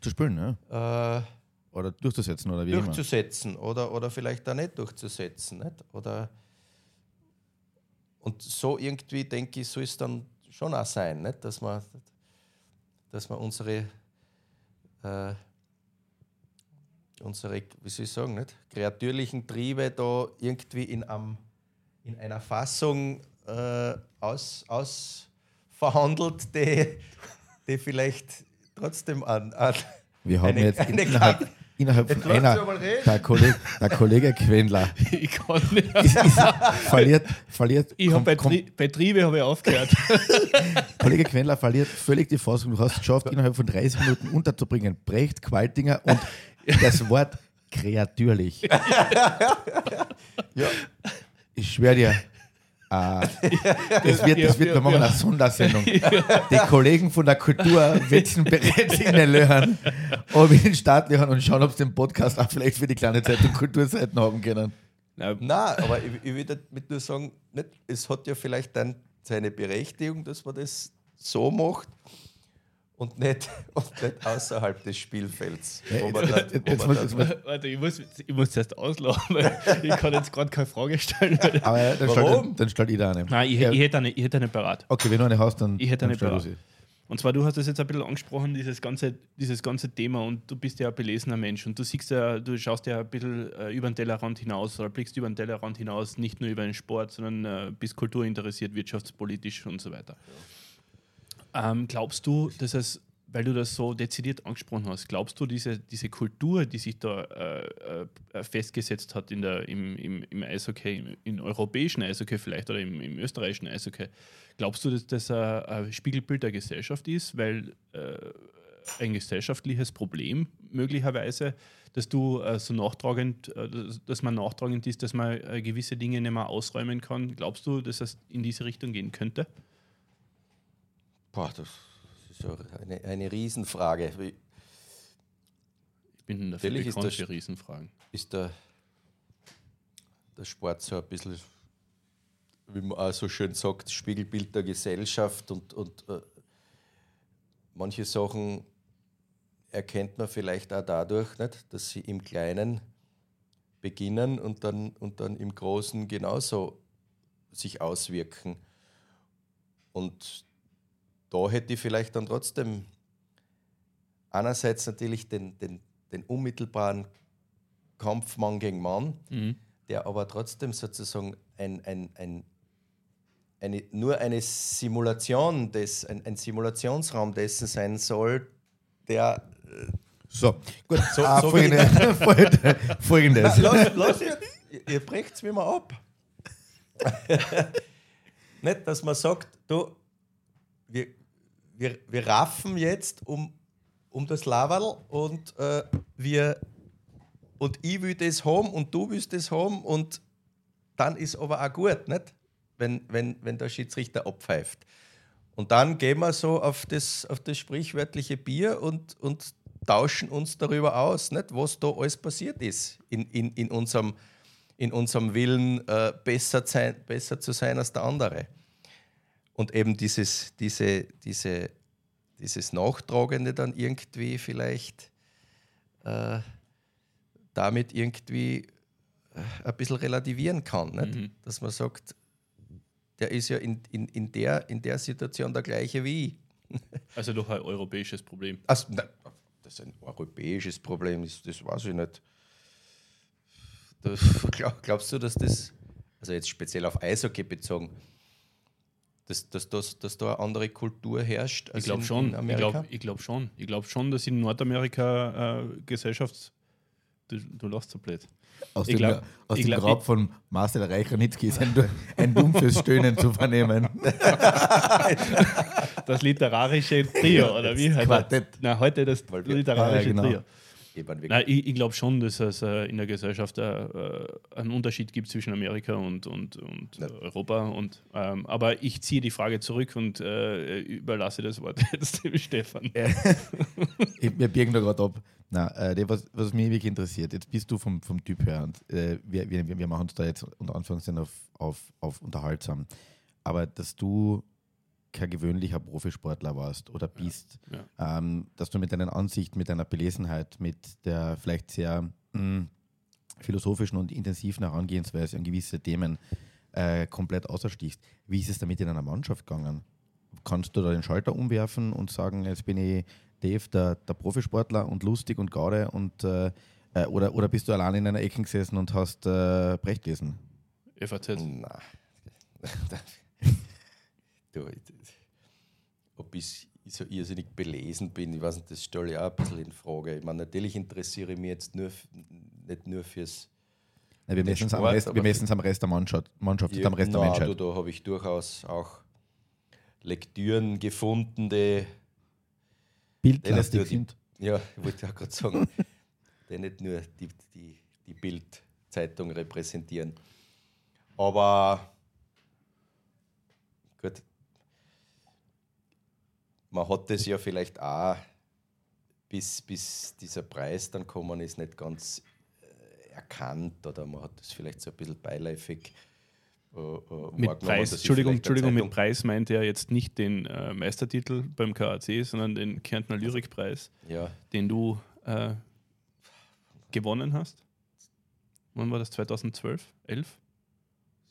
B: Zu spielen, ne?
C: äh,
B: Oder durchzusetzen oder wie immer.
C: durchzusetzen oder, oder vielleicht auch nicht durchzusetzen. Nicht? Oder und so irgendwie, denke ich, soll es dann schon auch sein, nicht? Dass, wir, dass wir unsere, äh, unsere, wie soll ich sagen, nicht? kreatürlichen Triebe da irgendwie in, einem, in einer Fassung äh, aus, ausverhandelt, die, die vielleicht trotzdem an, an
B: Wir haben
C: Eine-
B: jetzt
C: eine
B: innerhalb, innerhalb von einer, der Kollege, der Kollege Quendler
A: Ich kann nicht.
B: ist, ist, verliert, verliert,
A: Ich hab
B: kom-
A: bei,
B: kom-
A: Tri bei Triebe habe ich aufgehört.
B: Kollege Quendler verliert völlig die Fassung. Du hast es geschafft, innerhalb von 30 Minuten unterzubringen. Brecht, Qualtinger und das Wort kreatürlich.
C: Ja.
B: Ich schwöre dir, äh, das wird, das wird, wir machen eine Sondersendung. Die Kollegen von der Kultur wissen bereits in den Löchern, ob wir den Start machen und schauen, ob sie den Podcast auch vielleicht für die kleine Zeitung Kulturseiten haben können.
A: Na,
C: Nein, aber ich, ich würde damit nur sagen, nicht, es hat ja vielleicht dann seine Berechtigung, dass man das so macht und nicht, und nicht außerhalb des Spielfelds. Wo man dann,
B: Jetzt-
C: wo
B: jetzt
C: man
B: muss-
C: dann,
B: jetzt muss-
A: Warte, ich muss, ich muss zuerst auslachen, weil ich kann jetzt gerade keine Frage stellen.
B: Aber dann
C: Warum?
B: stellt, dann stellt jeder eine.
A: Nein, ich,
B: Ja,
A: ich, hätte eine, ich hätte eine parat.
B: Okay, wenn du eine hast, dann,
A: Ich hätte eine parat.
B: sie.
A: Und zwar, du hast das jetzt ein bisschen angesprochen, dieses ganze, dieses ganze Thema und du bist ja ein belesener Mensch und du siehst ja, du schaust ja ein bisschen äh, über den Tellerrand hinaus oder blickst über den Tellerrand hinaus, nicht nur über den Sport, sondern äh, bist kulturinteressiert, wirtschaftspolitisch und so weiter. Ähm, glaubst du, dass es, weil du das so dezidiert angesprochen hast, glaubst du, diese, diese Kultur, die sich da äh, äh, festgesetzt hat in der, im, im, im Eishockey, im, im europäischen Eishockey vielleicht oder im, im österreichischen Eishockey, glaubst du, dass das ein, ein Spiegelbild der Gesellschaft ist, weil äh, ein gesellschaftliches Problem möglicherweise, dass du äh, so nachtragend, äh, dass man nachtragend ist, dass man äh, gewisse Dinge nicht mehr ausräumen kann. Glaubst du, dass das in diese Richtung gehen könnte?
C: Boah, das ist ja eine, eine Riesenfrage.
A: Ich bin dafür
C: Natürlich ist
A: für Riesenfragen.
C: ist der, der Sport so ein bisschen, wie man auch so schön sagt, Spiegelbild der Gesellschaft und, und äh, manche Sachen erkennt man vielleicht auch dadurch, nicht, dass sie im Kleinen beginnen und dann, und dann im Großen genauso sich auswirken. Und da hätte ich vielleicht dann trotzdem einerseits natürlich den, den, den unmittelbaren Kampf Mann gegen Mann,
A: Mhm.
C: der aber trotzdem sozusagen ein, ein, ein, eine, nur eine Simulation des, ein, ein Simulationsraum dessen sein soll, der
B: So, gut.
C: So-
B: ah,
C: so
B: folgende, folgende, folgendes.
C: lass, lass jetzt, ihr, ihr brecht es mir mal ab. Nicht, dass man sagt, du, wir, wir, wir raffen jetzt um, um das Laval und äh, wir und ich will das haben und du willst das haben und dann ist aber auch gut, nicht? Wenn, wenn, wenn der Schiedsrichter abpfeift. Und dann gehen wir so auf das, auf das sprichwörtliche Bier und, und tauschen uns darüber aus, nicht? was da alles passiert ist in, in, in, unserem, in unserem Willen, äh, besser, sein, besser zu sein als der andere. Und eben dieses, diese, diese, dieses Nachtragende dann irgendwie vielleicht äh, damit irgendwie äh, ein bisschen relativieren kann. Nicht? Mhm. Dass man sagt, der ist ja in, in, in, der, in der Situation der gleiche wie ich.
A: Also doch ein europäisches Problem.
C: Also, nein, das ist ein europäisches Problem, das, das weiß ich nicht. Das, glaub, glaubst du, dass das, also jetzt speziell auf Eishockey bezogen, dass, dass, dass, dass da eine andere Kultur herrscht?
A: ich glaube schon. ich glaube glaub schon. Ich glaube schon, dass in Nordamerika äh, Gesellschafts. Du, du lachst so blöd.
B: Aus dem, glaub, aus dem glaub, Grab von Marcel Reichranitzky ist ein, ein dumpfes Stöhnen zu vernehmen.
A: Das literarische Trio, oder wie? Quartett. Na, heute das literarische ja, genau. Trio. Nein, ich, ich glaube schon, dass es äh, in der Gesellschaft äh, äh, einen Unterschied gibt zwischen Amerika und, und, und ja. Europa. Und, ähm, aber ich ziehe die Frage zurück und äh, überlasse das Wort jetzt dem Stefan.
B: wir birgen da gerade ab. Na, äh, was, was mich wirklich interessiert, jetzt bist du vom, vom Typ her und äh, wir, wir, wir machen uns da jetzt unter Anführungszeichen auf, auf, auf unterhaltsam. Aber dass du kein gewöhnlicher Profisportler warst oder bist, ja, ja. Ähm, dass du mit deinen Ansichten, mit deiner Belesenheit, mit der vielleicht sehr mh, hm, philosophischen und intensiven Herangehensweise an gewisse Themen äh, komplett außerstichst. Wie ist es damit in einer Mannschaft gegangen? Kannst du da den Schalter umwerfen und sagen, jetzt bin ich Dave, der, der Profisportler und lustig und gaude und äh, äh oder, oder bist du allein in einer Ecke gesessen und hast äh, Brecht gelesen?
A: FAZ. Nein.
C: du, ob ich so irrsinnig belesen bin, ich weiß nicht, das stelle ich auch ein bisschen in Frage. Ich meine, natürlich interessiere ich mich jetzt nur, nicht nur fürs.
B: Nein, wir messen es am, Rest, am Rest der Mannschaft, Mannschaft
C: ja,
B: am Rest
C: na, der Menschheit. Da, da habe ich durchaus auch Lektüren gefunden, die
B: bildlastig sind.
C: Ja, ich wollte auch gerade sagen, die nicht nur die, die, die Bild-Zeitung repräsentieren. Aber gut, man hat das ja vielleicht auch, bis, bis dieser Preis dann kommen ist, nicht ganz äh, erkannt oder man hat das vielleicht so ein bisschen beiläufig.
A: Äh, äh mit Preis, Entschuldigung, Entschuldigung mit Preis meint er jetzt nicht den äh, Meistertitel beim KAC, sondern den Kärntner Lyrikpreis,
C: ja.
A: den du äh, gewonnen hast. Wann war das? 2012? 11?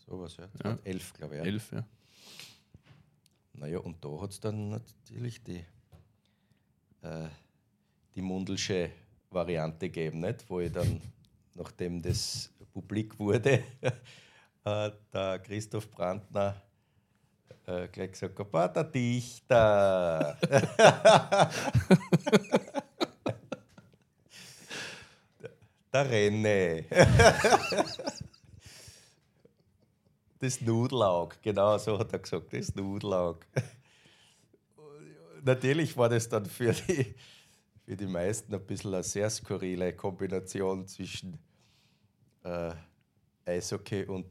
C: Sowas, ja. ja. 11, glaube ich. Ja.
A: 11, ja.
C: Naja, und da hat es dann natürlich die, äh, die Mundelsche Variante gegeben, nicht? wo ich dann, nachdem das publik wurde, äh, der Christoph Brandner äh, gleich gesagt hat, ah, der Dichter. der Renne. Das Nudelaug, genau so hat er gesagt, das Nudelaug. Natürlich war das dann für die, für die meisten ein bisschen eine sehr skurrile Kombination zwischen äh, Eishockey und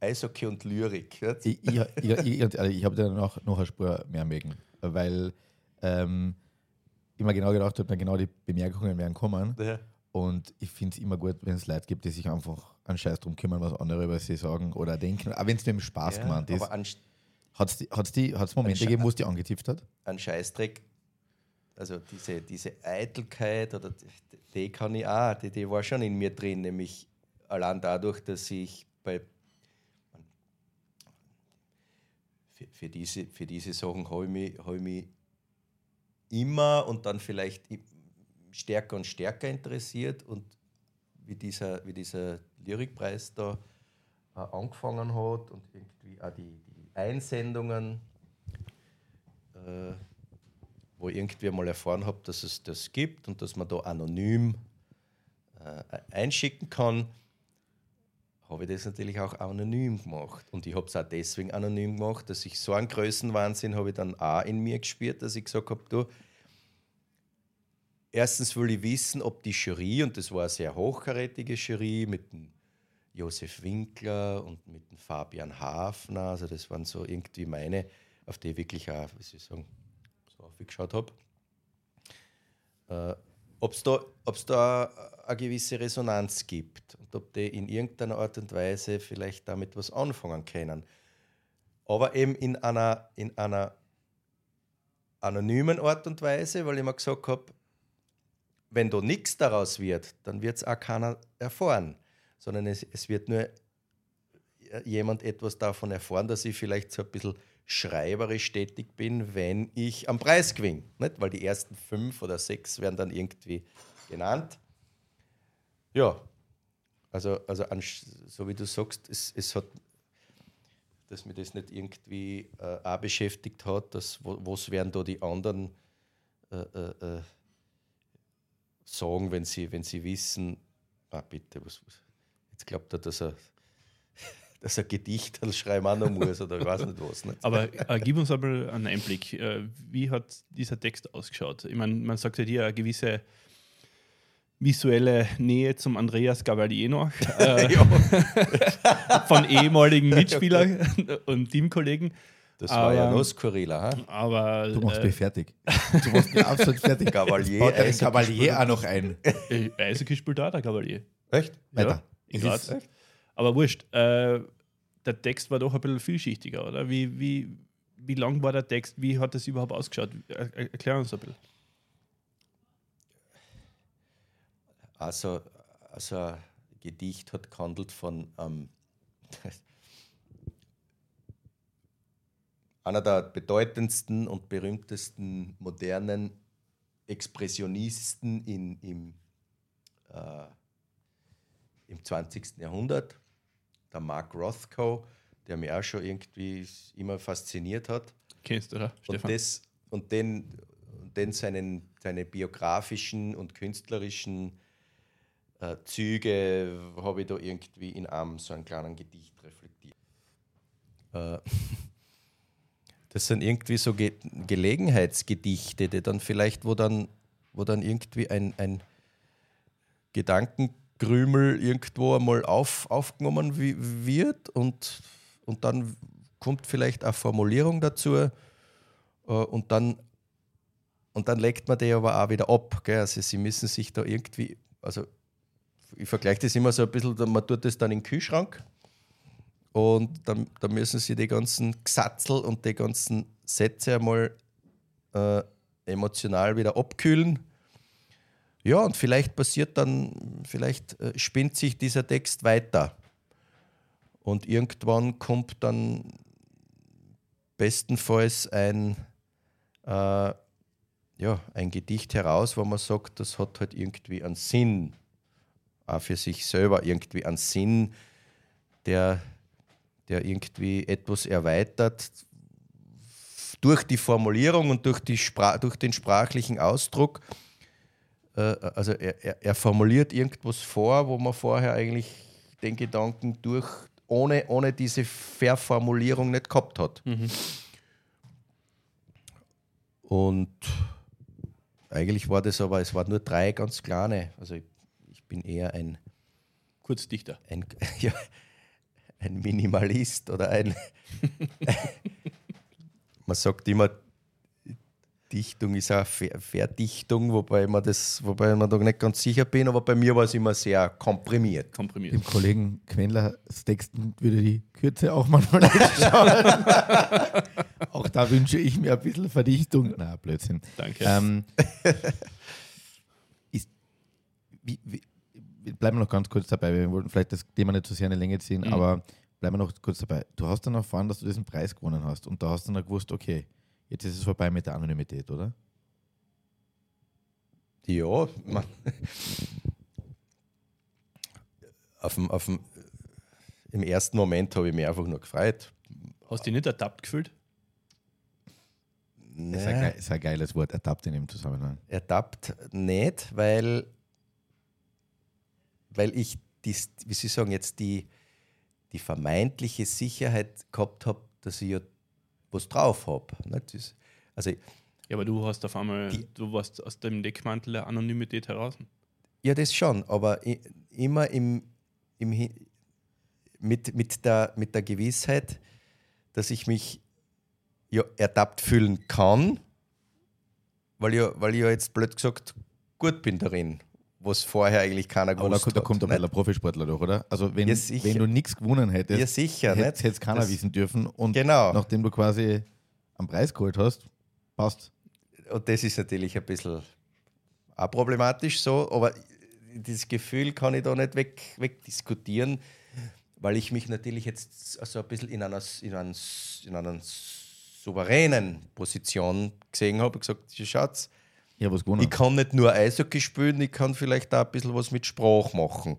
C: Eishockey und Lyrik.
B: Ich, ich, ich, ich, also ich habe da noch, noch eine Spur mehr mögen, weil ähm, ich mir genau gedacht habe, genau die Bemerkungen werden kommen. Ja. Und ich finde es immer gut, wenn es Leute gibt, die sich einfach einen Scheiß drum kümmern, was andere über sie sagen oder denken. Auch wenn es dem Spaß ja, gemeint ist. Hat es hat's die, hat's Momente gegeben, wo es die angezipft hat?
C: Ein Scheißdreck. Also diese, diese Eitelkeit, oder die, die kann ich auch, die, die war schon in mir drin, nämlich allein dadurch, dass ich bei für, für diese, für diese Sachen habe ich, mich, hab ich mich immer und dann vielleicht stärker und stärker interessiert und wie dieser, wie dieser Lyrikpreis da äh, angefangen hat und irgendwie auch die, die Einsendungen, äh, wo ich irgendwie mal erfahren habe, dass es das gibt und dass man da anonym äh, einschicken kann, habe ich das natürlich auch anonym gemacht. Und ich habe es auch deswegen anonym gemacht, dass ich so einen Größenwahnsinn habe ich dann auch in mir gespürt, dass ich gesagt habe, du, erstens will ich wissen, ob die Jury, und das war eine sehr hochkarätige Jury mit dem Josef Winkler und mit dem Fabian Hafner, also das waren so irgendwie meine, auf die ich wirklich auch, wie soll ich sagen, so aufgeschaut habe. Äh, ob es da, da eine gewisse Resonanz gibt und ob die in irgendeiner Art und Weise vielleicht damit was anfangen können. Aber eben in einer, in einer anonymen Art und Weise, weil ich mir gesagt habe, wenn da nichts daraus wird, dann wird es auch keiner erfahren, sondern es, es wird nur jemand etwas davon erfahren, dass ich vielleicht so ein bisschen schreiberisch tätig bin, wenn ich am Preis gewinne. Nicht? Weil die ersten fünf oder sechs werden dann irgendwie genannt. Ja, also, also so wie du sagst, es, es hat, dass mir das nicht irgendwie äh, auch beschäftigt hat, dass, wo, was werden da die anderen äh, äh, äh sagen, wenn sie, wenn sie wissen, ah, bitte, was, was. jetzt glaubt er, dass er dass er Gedicht schreiben auch noch muss oder ich weiß nicht was. Nicht?
A: Aber äh, gib uns aber einen Einblick. Äh, wie hat dieser Text ausgeschaut? Ich meine, man sagt ja dir eine gewisse visuelle Nähe zum Andreas Gavalier noch, äh, von ehemaligen Mitspielern und Teamkollegen.
C: Das war aber, ja noch skurriler. Ha?
A: Aber,
B: du machst äh, mich fertig. Du machst mich absolut fertig.
C: Gavalier,
B: der Gavalier auch noch ein.
A: Eishockey spielt da, der Gavalier.
C: Echt?
A: Ja, Weiter. Ja, aber wurscht. Äh, der Text war doch ein bisschen vielschichtiger, oder? Wie, wie, wie lang war der Text? Wie hat das überhaupt ausgeschaut? Erklär uns ein bisschen.
C: Also, also ein Gedicht hat gehandelt von ähm, einer der bedeutendsten und berühmtesten modernen Expressionisten in, im, äh, im 20. Jahrhundert, der Mark Rothko, der mich auch schon irgendwie immer fasziniert hat.
A: Kennst du, oder?
C: Und, das, und den, den seinen, seine biografischen und künstlerischen äh, Züge habe ich da irgendwie in einem so einem kleinen Gedicht reflektiert. Äh, das sind irgendwie so Ge Gelegenheitsgedichte, die dann vielleicht, wo dann, wo dann irgendwie ein, ein Gedanken Krümel irgendwo einmal auf, aufgenommen wird und, und dann kommt vielleicht eine Formulierung dazu äh, und, dann, und dann legt man die aber auch wieder ab. Gell? Also sie müssen sich da irgendwie, also ich vergleiche das immer so ein bisschen, man tut das dann in den Kühlschrank und dann, dann müssen sie die ganzen Gesatzel und die ganzen Sätze einmal äh, emotional wieder abkühlen ja, und vielleicht passiert dann, vielleicht äh, spinnt sich dieser Text weiter. Und irgendwann kommt dann bestenfalls ein, äh, ja, ein Gedicht heraus, wo man sagt, das hat halt irgendwie einen Sinn, auch für sich selber irgendwie einen Sinn, der, der irgendwie etwas erweitert durch die Formulierung und durch, die Spra durch den sprachlichen Ausdruck äh, also er, er, er, formuliert irgendwas vor, wo man vorher eigentlich den Gedanken durch, ohne, ohne diese Verformulierung nicht gehabt hat. Mhm. Und eigentlich war das aber, es waren nur drei ganz kleine. Also ich, ich bin eher ein
A: Kurzdichter.
C: Ein, ja, ein Minimalist oder ein. man sagt immer, Dichtung ist auch Ver Verdichtung, wobei man das, wobei man da nicht ganz sicher bin, aber bei mir war es immer sehr komprimiert.
B: komprimiert. Dem Kollegen Quendlers Texten würde die Kürze auch manchmal nicht schauen. auch da wünsche ich mir ein bisschen Verdichtung. Na, Blödsinn.
A: Danke.
B: Ähm, ist, wie, wie, bleiben wir noch ganz kurz dabei. Wir wollten vielleicht das Thema nicht zu sehr in die Länge ziehen, mhm. aber bleiben wir noch kurz dabei. Du hast dann erfahren, dass du diesen Preis gewonnen hast und da hast du dann gewusst, okay, Jetzt ist es vorbei mit der Anonymität, oder?
C: Ja, man, auf dem, auf dem, im ersten Moment habe ich mich einfach nur gefreut.
A: Hast du dich nicht ertappt gefühlt?
B: Nee. Das ist, ein, ist ein geiles Wort, ertappt in dem Zusammenhang.
C: Ertappt nicht, weil, weil ich, die, wie Sie sagen, jetzt die, die vermeintliche Sicherheit gehabt habe, dass ich ja was drauf habe. Also
A: Ja, aber du hast auf einmal,
C: Die-
A: du warst aus dem Deckmantel der Anonymität heraus.
C: Ja, das schon, aber immer im, im, mit, mit, der, mit der Gewissheit, dass ich mich ja ertappt fühlen kann, weil ich, weil ich ja jetzt blöd gesagt gut bin darin, was vorher eigentlich keiner
B: Aber da,
C: gewusst
B: kommt- da
C: hat,
B: kommt ein
C: nicht?
B: bisschen ein Profisportler durch, oder? Also wenn,
C: Ja,
B: wenn du nichts gewonnen hättest,
C: Ja, sicher,
B: hätte
C: nicht?
B: es keiner
C: Das-
B: wissen dürfen. Und
C: Genau.
B: nachdem du quasi am Preis geholt hast, passt.
C: Und das ist natürlich ein bisschen auch problematisch so, aber das Gefühl kann ich da nicht weg, wegdiskutieren, weil ich mich natürlich jetzt also ein bisschen in einer, in einer, in einer souveränen Position gesehen habe und gesagt, Schatz,
B: Ja, was gewonnen.
C: ich kann nicht nur Eishockey spielen, ich kann vielleicht auch ein bisschen was mit Sprache machen.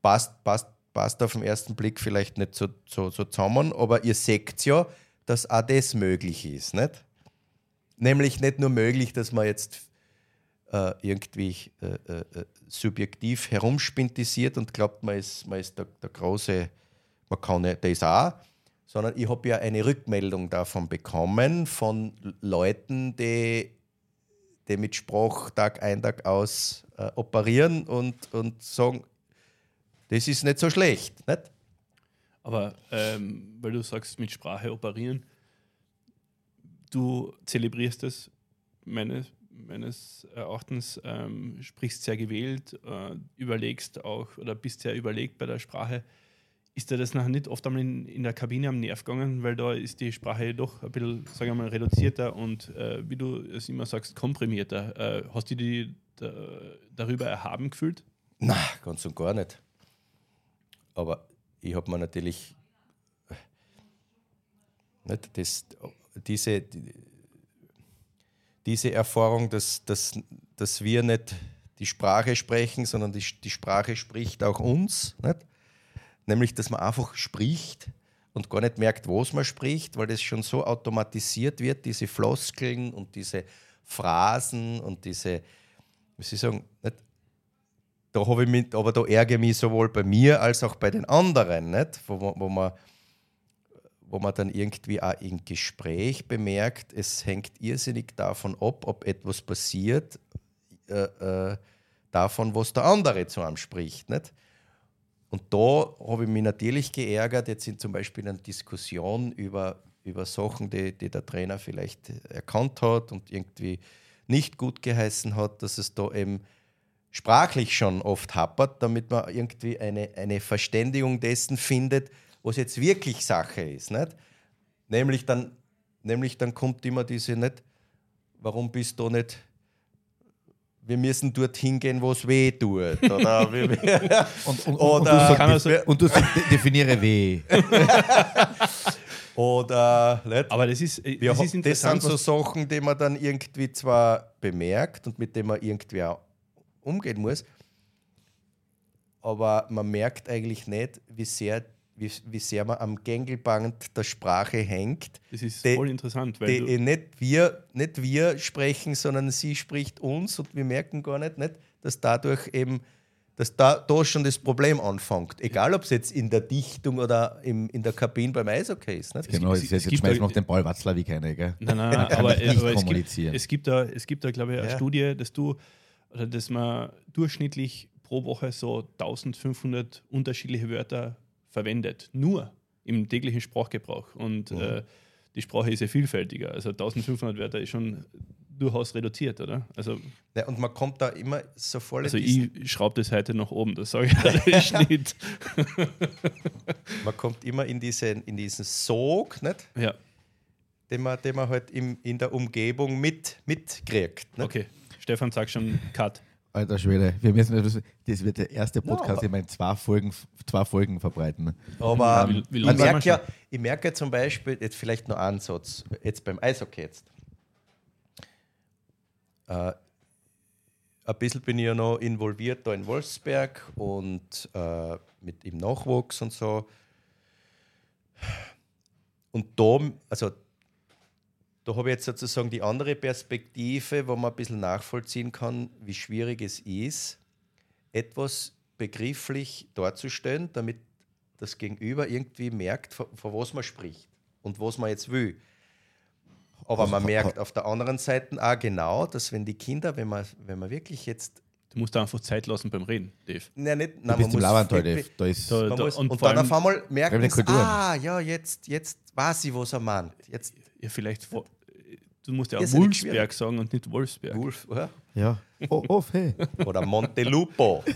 C: Passt, passt, passt auf den ersten Blick vielleicht nicht so, so, so zusammen, aber ihr seht ja, dass auch das möglich ist. Nicht? Nämlich nicht nur möglich, dass man jetzt äh, irgendwie äh, äh, äh, subjektiv herumspintisiert und glaubt, man ist, man ist der, der große, man kann das auch, sondern ich habe ja eine Rückmeldung davon bekommen von Leuten, die die mit Spruch Tag ein, Tag aus äh, operieren und, und sagen, das ist nicht so schlecht. Nicht?
A: Aber ähm, weil du sagst, mit Sprache operieren, du zelebrierst es meines, meines Erachtens, ähm, sprichst sehr gewählt, äh, überlegst auch oder bist sehr überlegt bei der Sprache. Ist dir das nachher nicht oft einmal in, in der Kabine am Nerv gegangen, weil da ist die Sprache doch ein bisschen, sagen wir mal, reduzierter und äh, wie du es immer sagst, komprimierter. Äh, hast du dich da, darüber erhaben gefühlt?
C: Na, ganz und gar nicht. Aber ich habe mir natürlich nicht, das, diese, die- diese Erfahrung, dass, dass, dass wir nicht die Sprache sprechen, sondern die, die Sprache spricht auch uns. Nicht? Nämlich, dass man einfach spricht und gar nicht merkt, was man spricht, weil das schon so automatisiert wird, diese Floskeln und diese Phrasen und diese, wie soll ich sagen, nicht? da habe ich mich, aber da ärgere ich mich sowohl bei mir als auch bei den anderen, nicht? Wo, wo, man, wo man dann irgendwie auch im Gespräch bemerkt, es hängt irrsinnig davon ab, ob etwas passiert, äh, äh, davon, was der andere zu einem spricht. Nicht? Und da habe ich mich natürlich geärgert, jetzt in zum Beispiel einer Diskussion über, über Sachen, die, die der Trainer vielleicht erkannt hat und irgendwie nicht gut geheißen hat, dass es da eben sprachlich schon oft happert, damit man irgendwie eine, eine Verständigung dessen findet, was jetzt wirklich Sache ist. Nicht? Nämlich, dann, nämlich dann kommt immer diese nicht, warum bist du nicht, wir müssen dorthin gehen, wo es weh tut. Oder, wir,
B: Und, und,
C: Oder-
B: und, du und du sagst, de- definiere weh.
C: oder nicht?
A: Aber das ist, äh,
C: Wir
A: das ist
C: das sind so Sachen, die man dann irgendwie zwar bemerkt und mit denen man irgendwie auch umgehen muss, aber man merkt eigentlich nicht, wie sehr, wie, wie sehr man am Gängelband der Sprache hängt,
A: Das ist
C: die-
A: voll interessant, weil
C: die
A: du,
C: eh nicht, wir, nicht wir sprechen, sondern sie spricht uns und wir merken gar nicht, nicht dass dadurch eben dass da, da schon das Problem anfängt. Egal, ob es jetzt in der Dichtung oder im, in der Kabine beim Eishockey ist. Nicht?
B: Genau,
A: es
B: jetzt, jetzt
A: gibt
B: schmeißen wir noch den Ball Watzlawick rein, gell?
A: Nein, nein,
B: kann
A: aber,
B: nicht
A: aber es, gibt,
B: kommunizieren.
A: es gibt da, es gibt da glaube ich, eine
C: Ja.
A: Studie, dass du, oder dass man durchschnittlich pro Woche so 1500 unterschiedliche Wörter verwendet. Nur im täglichen Sprachgebrauch. Und
C: Mhm.
A: äh, die Sprache ist ja vielfältiger. Also 1500 Wörter ist schon durchaus reduziert, oder? Also,
C: Ja, und man kommt da immer so voll
A: also ich schraube das heute nach oben, das sage ich nicht.
C: man kommt immer in diesen, in diesen Sog, nicht?
A: Ja,
C: Den, man, den man halt im, in der Umgebung mit, mitkriegt. Nicht?
A: okay. Stefan sagt schon Cut.
B: Alter Schwede, wir müssen, das das wird der erste Podcast, den wir in zwei Folgen, zwei Folgen verbreiten.
C: Aber
A: Wie- wie
C: ich, merke ja, ich merke ja zum Beispiel, jetzt vielleicht noch einen Satz, jetzt beim Eishockey jetzt. Äh, ein bisschen bin ich ja noch involviert da in Wolfsberg und äh, mit im Nachwuchs und so. Und da, also da habe ich jetzt sozusagen die andere Perspektive, wo man ein bisschen nachvollziehen kann, wie schwierig es ist, etwas begrifflich darzustellen, damit das Gegenüber irgendwie merkt, von, von was man spricht und was man jetzt will. Aber man
B: ha-
C: merkt auf der anderen Seite auch genau, dass wenn die Kinder, wenn man, wenn man wirklich jetzt,
A: Du musst da einfach Zeit lassen beim Reden, Dave.
C: nein, nicht,
B: Du
C: nein,
B: bist im Lavantal,
C: man
B: Dave. Da ist,
A: Da-
C: Man muss,
A: und
C: und,
A: vor
C: dann
A: allem
C: auf einmal merken sie, ah, ja, jetzt, jetzt weiß ich, was er meint. Jetzt
A: Ja, vielleicht. vor- Du musst ja auch Wolfsberg sagen und nicht Wolfsberg.
C: Wolf, oder?
B: ja. Oh, oh, hey.
C: Oder Montelupo.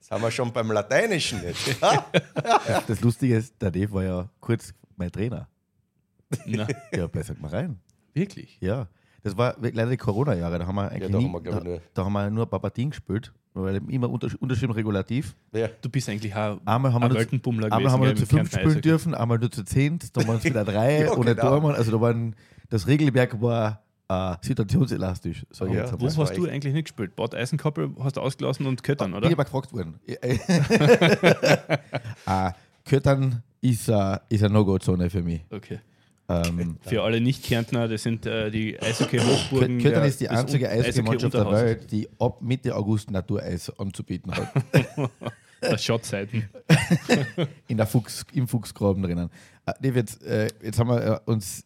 C: Jetzt haben wir schon beim Lateinischen jetzt.
B: Das Lustige ist, der Dave war ja kurz mein Trainer.
A: Na,
B: Ja, besser mal rein.
A: wirklich.
B: Ja. Das war leider die Corona-Jahre. Da haben wir eigentlich
C: da
B: nie,
C: haben wir, glaub ich,
B: da,
C: nur-
B: da haben wir nur Papatin gespielt, weil immer unter, unterschieden regulativ.
C: Ja.
A: Du bist eigentlich auch
B: Einmal haben wir
A: ein
B: nur,
A: Weltenbummler
B: einmal haben wir nur zu fünf spielen
A: Eishockey.
B: dürfen, einmal nur zu zehn, dann waren es wieder drei
C: Ja,
B: ohne
C: genau.
B: Tormann. Also da waren, das Regelwerk war äh, situationselastisch. Ich
C: Ja,
B: jetzt
A: Wo hast du
C: echt-
A: eigentlich nicht gespielt? Bad Eisenkoppel hast du ausgelassen und Köttern,
B: Bin
A: oder?
B: ich mal gefragt worden. äh, Köttern ist, äh, ist eine No-Go-Zone für mich.
A: Okay.
B: Ähm,
A: Für alle Nicht-Kärntner, das sind äh, die Eishockey-Hochburgen.
B: Köttern
A: der-
B: ist die einzige Eishockey-Mannschaft der. Welt, die ab Mitte August Natureis anzubieten hat.
A: Das Schottseiten.
B: in der Fuchs, im Fuchsgraben drinnen. Äh, Dave, jetzt, äh, jetzt haben wir äh, uns.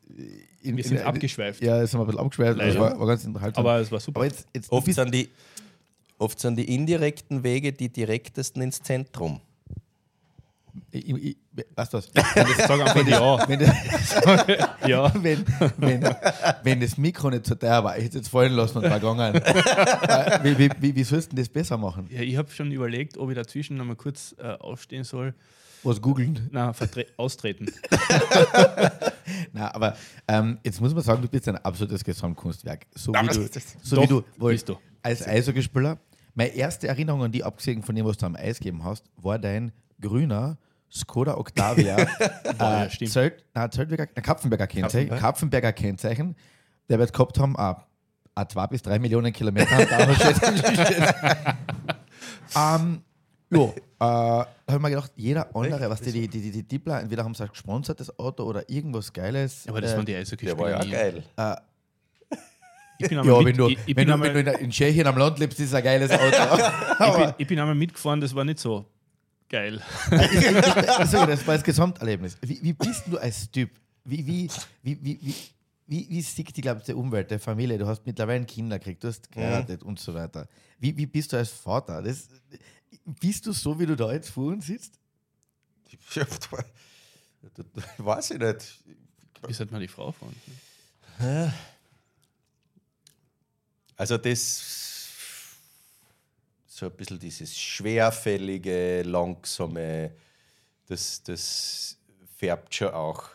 B: In,
A: Wir sind
B: in,
A: abgeschweift.
B: Ja, jetzt haben wir ein bisschen abgeschweift. Das
A: Leider.
B: war, war ganz unterhaltsam.
A: Aber es war super.
B: Aber jetzt, jetzt
C: Oft, sind die, oft sind die indirekten Wege die direktesten ins Zentrum.
B: Ich, ich, weißt du was?
A: Sag einfach ja.
B: Wenn, das,
A: ja.
B: wenn, wenn, wenn das Mikro nicht so teuer war, ich hätte es jetzt fallen lassen und war gegangen. Äh, wie, wie, wie, wie sollst du das besser machen?
A: ja ich habe schon überlegt, ob ich dazwischen noch mal kurz äh, aufstehen soll.
B: Was googeln?
A: Na, vertre- austreten.
B: Na, aber ähm, jetzt muss man sagen, du bist ein absolutes Gesamtkunstwerk. So wie du,
C: das-
B: so wie du,
A: bist du.
B: als Eishockeyspieler. Meine erste Erinnerung an die, abgesehen von dem, was du am Eis gegeben hast, war dein grüner Skoda Octavia. äh. Zelt, nein, Zeltberger, nein, Kapfenberger Kennzeichen.
C: Kapfenberg?
B: Kapfenberger Kennzeichen. Der wird gehabt haben, a, a zwei bis drei Millionen Kilometer. er ähm, ja, äh, habe ich mir gedacht, jeder andere, was die, die, die, die, die Tippler, entweder haben sie ein gesponsertes Auto oder irgendwas Geiles.
A: Aber das
B: äh,
A: waren die
C: Der
A: Eishockeyspieler.
C: war ja
A: nie.
C: geil.
A: Ich bin
B: Ja,
A: einmal
B: wenn
A: mit,
B: du,
A: ich, ich
B: wenn du,
A: einmal-
B: wenn du in Tschechien am Land lebst, ist es ein geiles Auto.
A: ich bin, ich bin einmal mitgefahren, das war nicht so geil.
B: also, das war das Gesamterlebnis. Wie, wie bist du als Typ? Wie, wie, wie, wie, wie, wie, wie sieht die, glaubst die Umwelt, die Familie? Du hast mittlerweile Kinder gekriegt, du hast geheiratet und so weiter. Wie, wie bist du als Vater? Das, bist du so, wie du da jetzt vor uns sitzt?
C: Ja, Weiß ich nicht.
A: Wie sollte man die Frau fahren?
C: Also das so ein bisschen dieses schwerfällige, langsame, das, das färbt schon auch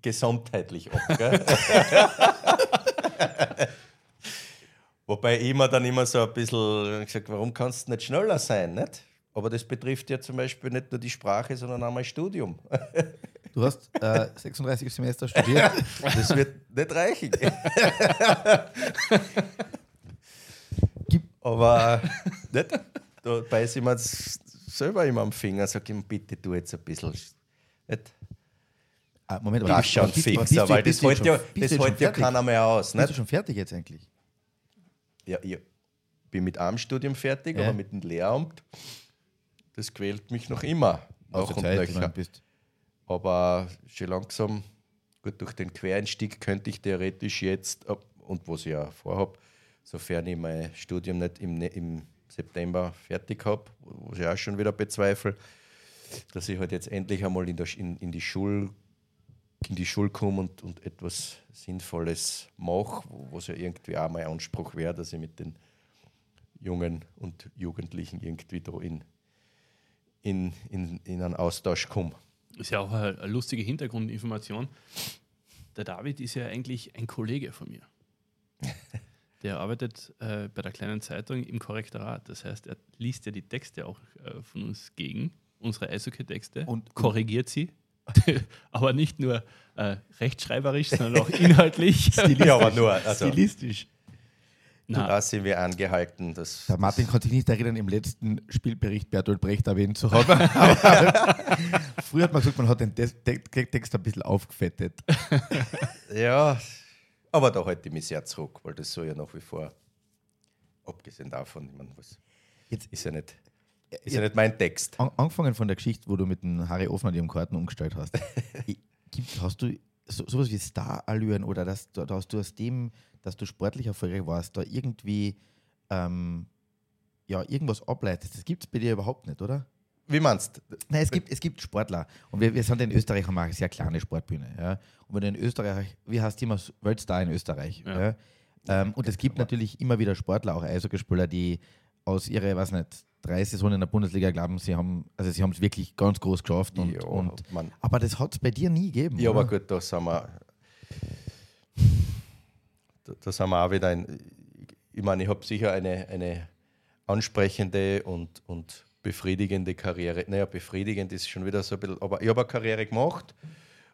C: gesamtheitlich ab. Gell? Wobei ich mir dann immer so ein bisschen gesagt, warum kannst du nicht schneller sein, nicht? Aber das betrifft ja zum Beispiel nicht nur die Sprache, sondern auch mein Studium.
B: Du hast äh, 36 Semester studiert.
C: Das wird nicht reichen. Aber nicht, da beiße ich mir selber immer am Finger, sage ihm, bitte tu jetzt ein bisschen. Nicht
B: Ah, Moment, aber
C: rascher und
B: aber bist
C: fixer,
B: du-
C: weil
B: bist
C: das hält ja, das hält ja keiner mehr aus.
B: Bist du schon fertig jetzt eigentlich?
C: Ja, ich bin mit einem Studium fertig,
B: Ja.
C: aber mit dem Lehramt, das quält mich noch immer.
B: Der
C: und
B: Zeit,
C: nöcher.
B: bist.
C: Aber schon langsam, gut, durch den Quereinstieg könnte ich theoretisch jetzt, und was ich ja vorhabe, sofern ich mein Studium nicht im, Ne- im September fertig habe, was ich auch schon wieder bezweifle, dass ich halt jetzt endlich einmal in, der, in, in die Schule in die Schule komme und, und etwas Sinnvolles mache, was ja irgendwie auch mein Anspruch wäre, dass ich mit den Jungen und Jugendlichen irgendwie da in, in, in, in einen Austausch komme.
A: Ist ja auch eine lustige Hintergrundinformation. Der David ist ja eigentlich ein Kollege von mir. Der arbeitet äh, bei der kleinen Zeitung im Korrektorat. Das heißt, er liest ja die Texte auch äh, von uns gegen, unsere Eishockey-Texte,
B: Und-
A: korrigiert sie. aber nicht nur äh, rechtschreiberisch, sondern auch inhaltlich.
C: Ja, aber nur, also
B: Stilistisch.
A: Na,
C: da sind wir angehalten. Dass,
B: Der Martin kann sich nicht erinnern, im letzten Spielbericht Bertolt Brecht erwähnt zu haben. Früher hat man gesagt, man hat den Te- Te- Te- Text ein bisschen aufgefettet.
C: ja, aber da halte ich mich sehr zurück, weil das soll ja nach wie vor, abgesehen davon, ich meine, was
B: Jetzt,
C: ist ja nicht. Ist ja nicht mein Text.
B: An, angefangen von der Geschichte, wo du mit dem Harry Offner die Karten umgestellt hast. Gibt, hast du so, sowas wie Star-Allüren oder dass, du- dass du aus dem, dass du sportlich erfolgreich warst, da irgendwie ähm, ja, irgendwas ableitest? Das gibt es bei dir überhaupt nicht, oder?
C: Wie meinst du?
B: Nein, es gibt, es gibt Sportler. Und wir, wir sind in Österreich, haben wir eine sehr kleine Sportbühne. Ja. Und wenn du in Österreich, wie heißt die immer, Weltstar in Österreich. Ja.
A: Ja.
B: Ähm, und es gibt natürlich immer wieder Sportler, auch Eishockeyspieler, die aus ihrer, weiß nicht, drei Saisonen in der Bundesliga glauben, sie haben, also sie haben es wirklich ganz groß geschafft. Und,
C: Ja,
B: und,
C: man-
B: aber das hat es bei dir nie gegeben.
C: Ja,
B: oder?
C: aber gut, da sind wir. Da, da sind wir auch wieder ein. Ich meine, ich habe sicher eine, eine ansprechende und, und befriedigende Karriere. Naja, befriedigend ist schon wieder so ein bisschen. Aber ich habe eine Karriere gemacht,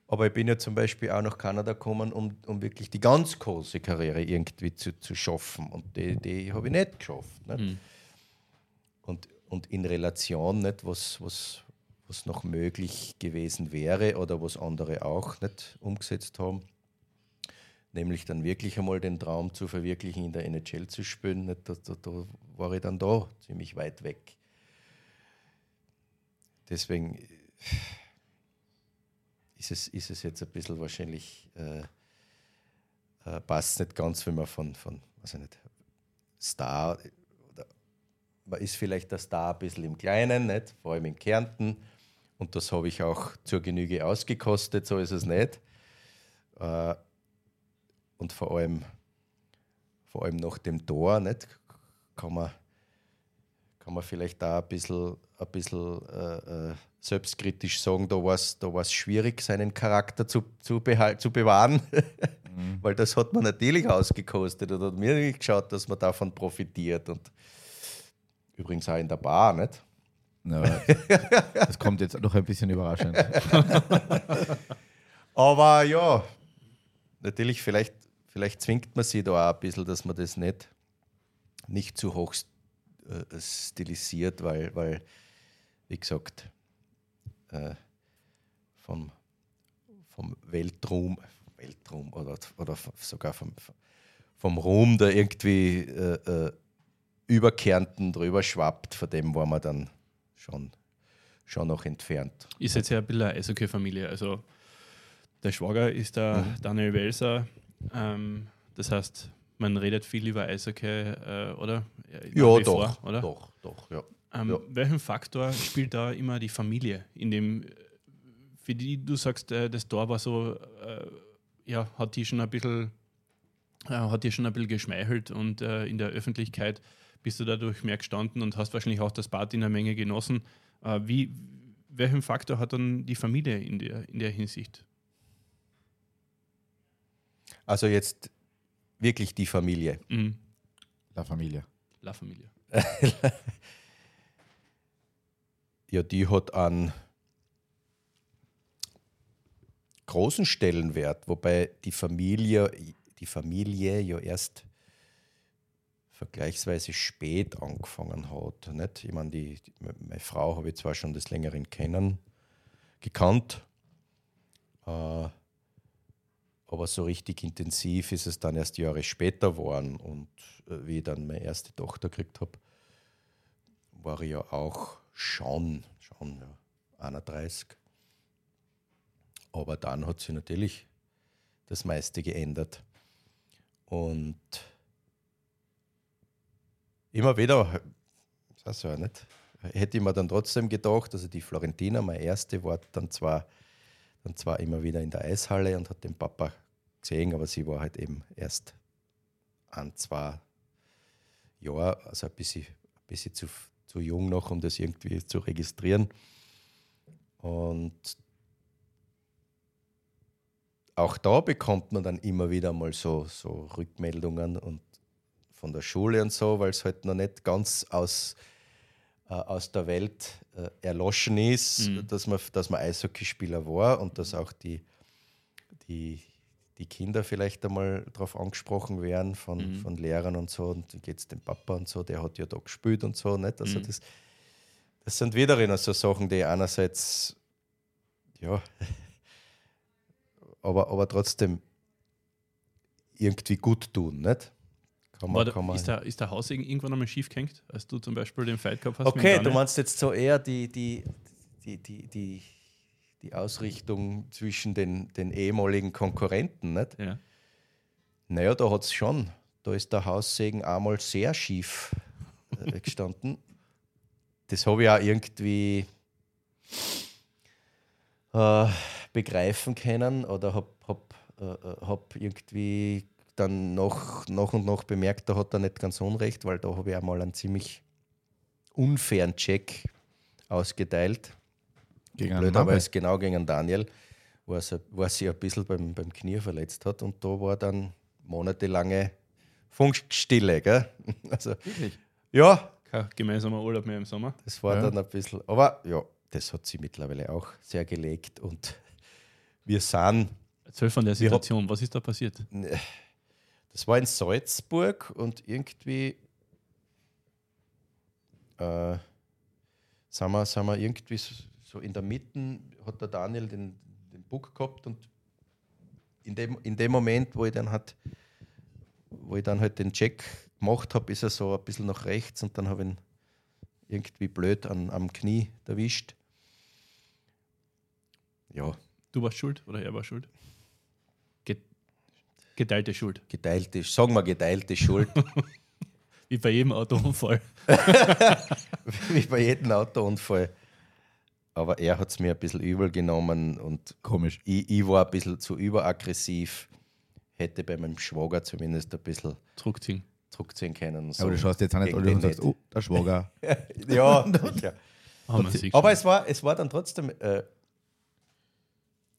C: aber ich bin ja zum Beispiel auch nach Kanada gekommen, um, um wirklich die ganz große Karriere irgendwie zu, zu schaffen. Und die, die habe ich nicht geschafft. Nicht? Und, und in Relation, nicht, was, was, was noch möglich gewesen wäre oder was andere auch nicht umgesetzt haben. Nämlich dann wirklich einmal den Traum zu verwirklichen, in der NHL zu spielen. Nicht, da, da, da war ich dann da ziemlich weit weg. Deswegen äh, ist es, ist es jetzt ein bisschen wahrscheinlich, äh, äh, passt nicht ganz, wenn man von, von weiß ich nicht, Star oder man ist vielleicht der Star ein bisschen im Kleinen, nicht? vor allem in Kärnten. Und das habe ich auch zur Genüge ausgekostet, so ist es nicht. Äh, und vor allem, vor allem nach dem Tor nicht? Kann, man, kann man vielleicht da ein bisschen, ein bisschen äh, äh, selbstkritisch sagen, da war es da war's schwierig, seinen Charakter zu, zu, zu bewahren. Weil das hat man natürlich ausgekostet und hat mir nicht geschaut, dass man davon profitiert. Und übrigens auch in der Bar, nicht?
B: Ja, das kommt jetzt noch ein bisschen überraschend.
C: Aber ja, natürlich, vielleicht, vielleicht zwingt man sich da auch ein bisschen, dass man das nicht, nicht zu hoch äh, stilisiert, weil, weil wie gesagt, äh, vom, vom Weltruhm, Weltruhm oder, oder sogar vom, vom Ruhm, der irgendwie äh, äh, über Kärnten drüber schwappt, von dem war man dann schon, schon noch entfernt.
A: Ist jetzt ja ein bisschen eine Eishockey-Familie. Also der Schwager ist der Daniel Welser. Ähm, das heißt, man redet viel über Eishockey, äh, oder?
C: Ja, doch,
A: vor, oder?
C: doch, doch, ja.
A: Ähm,
C: Ja.
A: Welchen Faktor spielt da immer die Familie? In dem, für die du sagst, äh, das Tor war so, äh, ja, hat die schon ein bisschen, äh, hat dir schon ein bisschen geschmeichelt und äh, in der Öffentlichkeit bist du dadurch mehr gestanden und hast wahrscheinlich auch das Bad in der Menge genossen. Äh, wie, welchen Faktor hat dann die Familie in der, in der Hinsicht?
C: Also jetzt wirklich die Familie.
A: Mhm.
B: La Familie.
A: La Familie.
C: Ja, die hat einen großen Stellenwert, wobei die Familie, die Familie ja erst vergleichsweise spät angefangen hat. Nicht? Ich meine, die, die, meine Frau habe ich zwar schon des Längeren kennen, gekannt, äh, aber so richtig intensiv ist es dann erst Jahre später geworden. Und äh, wie ich dann meine erste Tochter gekriegt habe, war ich ja auch schon, schon ja, 31. Aber dann hat sich natürlich das meiste geändert. Und immer wieder, das ja nicht, hätte ich mir dann trotzdem gedacht, also die Florentina, meine erste, war dann zwar, dann zwar immer wieder in der Eishalle und hat den Papa gesehen, aber sie war halt eben erst ein, zwei Jahre, also ein bisschen, ein bisschen zu, zu jung noch, um das irgendwie zu registrieren. Und auch da bekommt man dann immer wieder mal so, so Rückmeldungen und von der Schule und so, weil es halt noch nicht ganz aus, äh, aus der Welt äh, erloschen ist,
A: Mhm.
C: dass, man, dass man Eishockeyspieler war und dass auch die, die, die Kinder vielleicht einmal darauf angesprochen werden von,
A: Mhm.
C: von Lehrern und so. Und wie geht es dem Papa und so, der hat ja da gespielt und so. Nicht? Also
A: Mhm.
C: das, das sind wiederum so Sachen, die einerseits, ja, aber, aber trotzdem irgendwie gut tun, nicht? Kann man, kann man,
A: ist, der, ist der Haus irg- irgendwann einmal schief gehängt, als du zum Beispiel den Fight gehabt hast?
C: okay, du meinst jetzt so eher die, die, die, die, die, die Ausrichtung zwischen den, den ehemaligen Konkurrenten, nicht?
A: Ja.
C: Naja, da hat es schon. Da ist der Haussegen einmal sehr schief äh, gestanden. Das habe ich auch irgendwie äh, begreifen können oder habe hab, äh, äh, hab irgendwie dann noch, nach und nach bemerkt, da hat er nicht ganz unrecht, weil da habe ich einmal einen ziemlich unfairen Check ausgeteilt.
B: Gegen
C: Blöd, aber es genau gegen Daniel, wo er, sich- wo er sich ein bisschen beim, beim Knie verletzt hat. Und da war dann monatelange Funkstille. Gell? Also,
B: Wirklich?
C: ja,
A: Kein gemeinsamer Urlaub mehr im Sommer.
C: das war
B: Ja.
C: dann ein bisschen. Aber ja, das hat sie mittlerweile auch sehr gelegt. Und wir sind,
A: Erzähl von der Situation. Was ist da passiert?
C: das war in Salzburg und irgendwie äh, sind, wir, sind wir irgendwie so, in der Mitte, hat der Daniel den, den Buck gehabt und in dem, in dem Moment, wo ich dann hat, wo ich dann halt den Check gemacht habe, ist er so ein bisschen nach rechts und dann habe ich ihn irgendwie blöd an, am Knie erwischt. Ja,
A: Du warst schuld oder er war schuld? Ge geteilte Schuld.
C: geteilte, sagen wir geteilte Schuld.
A: Wie bei jedem Autounfall.
C: wie bei jedem Autounfall. Aber er hat es mir ein bisschen übel genommen und
B: Komisch.
C: ich, ich war ein bisschen zu überaggressiv. Hätte bei meinem Schwager zumindest ein bisschen
A: Zurückziehen.
C: zurückziehen können. So
B: Aber du schaust jetzt auch nicht alle und sagst, oh, der Schwager.
C: Ja, sicher. Aber es war, es war dann trotzdem, äh,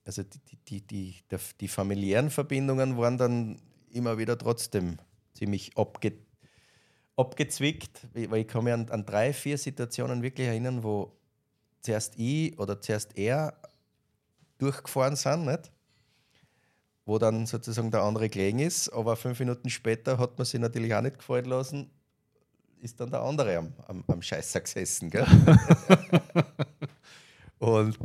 C: also die, die, die, die, die familiären Verbindungen waren dann immer wieder trotzdem ziemlich abge, abgezwickt, weil ich kann mich an, an drei, vier Situationen wirklich erinnern, wo zuerst ich oder zuerst er durchgefahren sind, nicht? wo dann sozusagen der andere gelegen ist, aber fünf Minuten später hat man sich natürlich auch nicht gefallen lassen, ist dann der andere am, am, am Scheißer gesessen. Gell? Und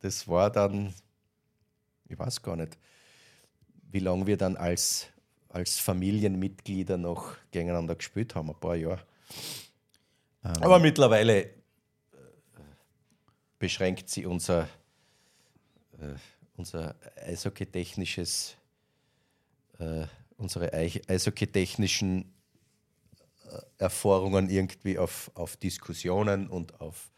C: das war dann, ich weiß gar nicht, wie lange wir dann als, als Familienmitglieder noch gegeneinander gespielt haben, ein paar Jahre.
B: Ähm,
C: Aber mittlerweile beschränkt sie unser, äh, unser eishockeytechnisches, äh, unsere eishockeytechnischen äh, Erfahrungen irgendwie auf, auf Diskussionen und auf,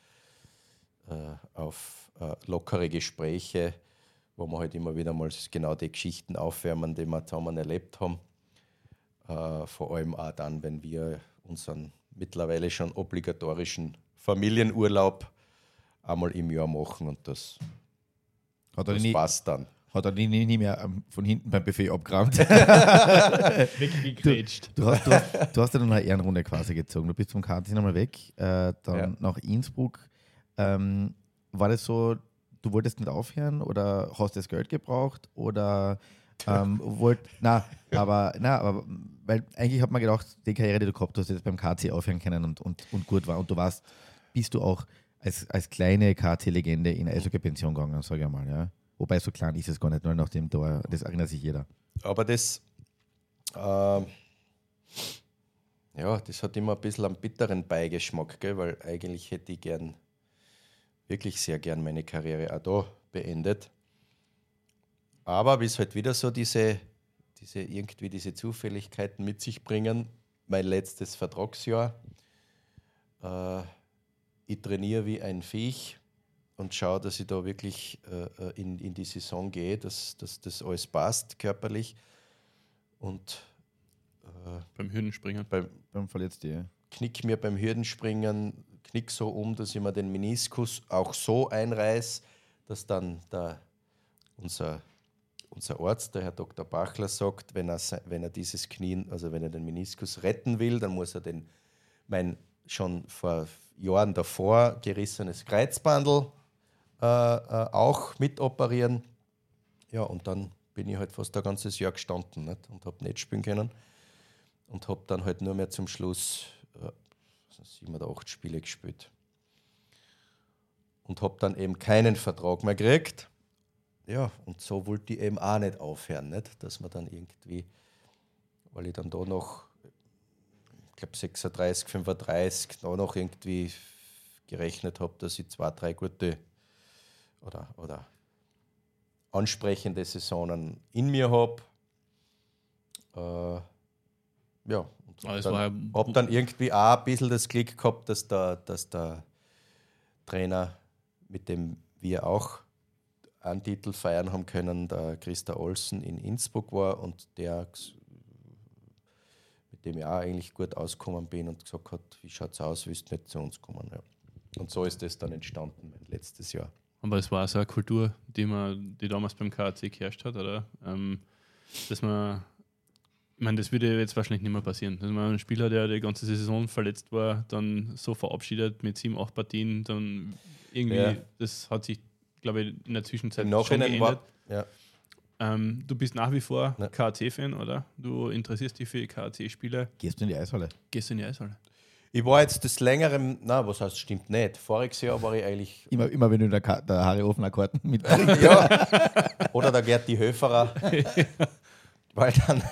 C: äh, auf äh, lockere Gespräche, wo wir halt immer wieder mal genau die Geschichten aufwärmen, die wir zusammen erlebt haben. Äh, vor allem auch dann, wenn wir unseren mittlerweile schon obligatorischen Familienurlaub einmal im Jahr machen und das,
B: Hat er
C: das
B: nie,
C: passt dann.
B: hat er nie, nie nie mehr ähm, von hinten beim Buffet abgerammt.
A: Weggegrätscht.
B: Du hast, du, hast, du hast ja dann eine Ehrenrunde quasi gezogen. Du bist vom Karting einmal weg, äh, dann
C: Ja.
B: nach Innsbruck. Ähm, war das so, du wolltest nicht aufhören oder hast das Geld gebraucht oder ähm, wollt, na, aber, na, aber, weil eigentlich hat man gedacht, die Karriere, die du gehabt hast, jetzt beim KC aufhören können und, und, und gut war. Und du warst, bist du auch als, als kleine KT-Legende in Eishockey-Pension gegangen, sage ich mal, ja. Wobei so klein ist es gar nicht, nur nach dem Tor, das erinnert sich jeder.
C: Aber das, ähm, ja, das hat immer ein bisschen einen bitteren Beigeschmack, gell? weil eigentlich hätte ich gern, wirklich sehr gern meine Karriere auch da beendet. Aber wie es halt wieder so diese, diese irgendwie diese Zufälligkeiten mit sich bringen, mein letztes Vertragsjahr, äh, ich trainiere wie ein Viech und schaue, dass ich da wirklich äh, äh, in, in die Saison gehe, dass, dass das alles passt körperlich. Und äh,
A: Beim Hürdenspringen.
C: beim,
B: Beim Verletzten,
C: knick mir beim Hürdenspringen, knick so um, dass ich mir den Meniskus auch so einreiß, dass dann der, unser, unser Arzt, der Herr Dr. Bachler, sagt, wenn er, wenn er dieses Knie, also wenn er den Meniskus retten will, dann muss er den, mein schon vor Jahren davor gerissenes Kreuzbandel äh, äh, auch mitoperieren. Ja, und dann bin ich halt fast ein ganzes Jahr gestanden nicht? und habe nicht spielen können und habe dann halt nur mehr zum Schluss äh, sieben oder acht Spiele gespielt. Und habe dann eben keinen Vertrag mehr gekriegt. Ja, und so wollte ich eben auch nicht aufhören, nicht? dass man dann irgendwie weil ich dann da noch, glaube 36, 35, da noch irgendwie gerechnet habe, dass ich zwei, drei gute oder, oder ansprechende Saisonen in mir habe. Äh, ja, und
A: Aber es
C: dann,
A: ja-
C: habe dann irgendwie auch ein bisschen das Glück gehabt, dass der, dass der Trainer, mit dem wir auch einen Titel feiern haben können, der Christa Olsen in Innsbruck war und der dem ich auch eigentlich gut ausgekommen bin und gesagt hat, wie schaut es aus, willst du nicht zu uns kommen? Ja. Und so ist das dann entstanden mein letztes Jahr.
A: Aber es war so eine Kultur, die, man, die damals beim KAC geherrscht hat, oder? Ähm, dass man, ich meine, das würde jetzt wahrscheinlich nicht mehr passieren. Dass man einen Spieler, der die ganze Saison verletzt war, dann so verabschiedet mit sieben, acht Partien, dann irgendwie,
C: Ja.
A: das hat sich, glaube ich, in der Zwischenzeit
C: Im
A: schon
C: Nachhinein
A: geändert.
C: war, ja,
A: Ähm, du bist nach wie vor
C: Ja.
A: KAC-Fan, oder? Du interessierst dich für KAC-Spiele,
B: Gehst du in die Eishalle?
A: gehst in die Eishalle.
C: ich war jetzt des Längeren, na, was heißt, stimmt nicht. Voriges Jahr war ich eigentlich
B: Immer, immer wenn du der, Ka- der Harry Ofner Karten mitbringst.
C: Ja. Oder der Gerti Höferer. Weil dann,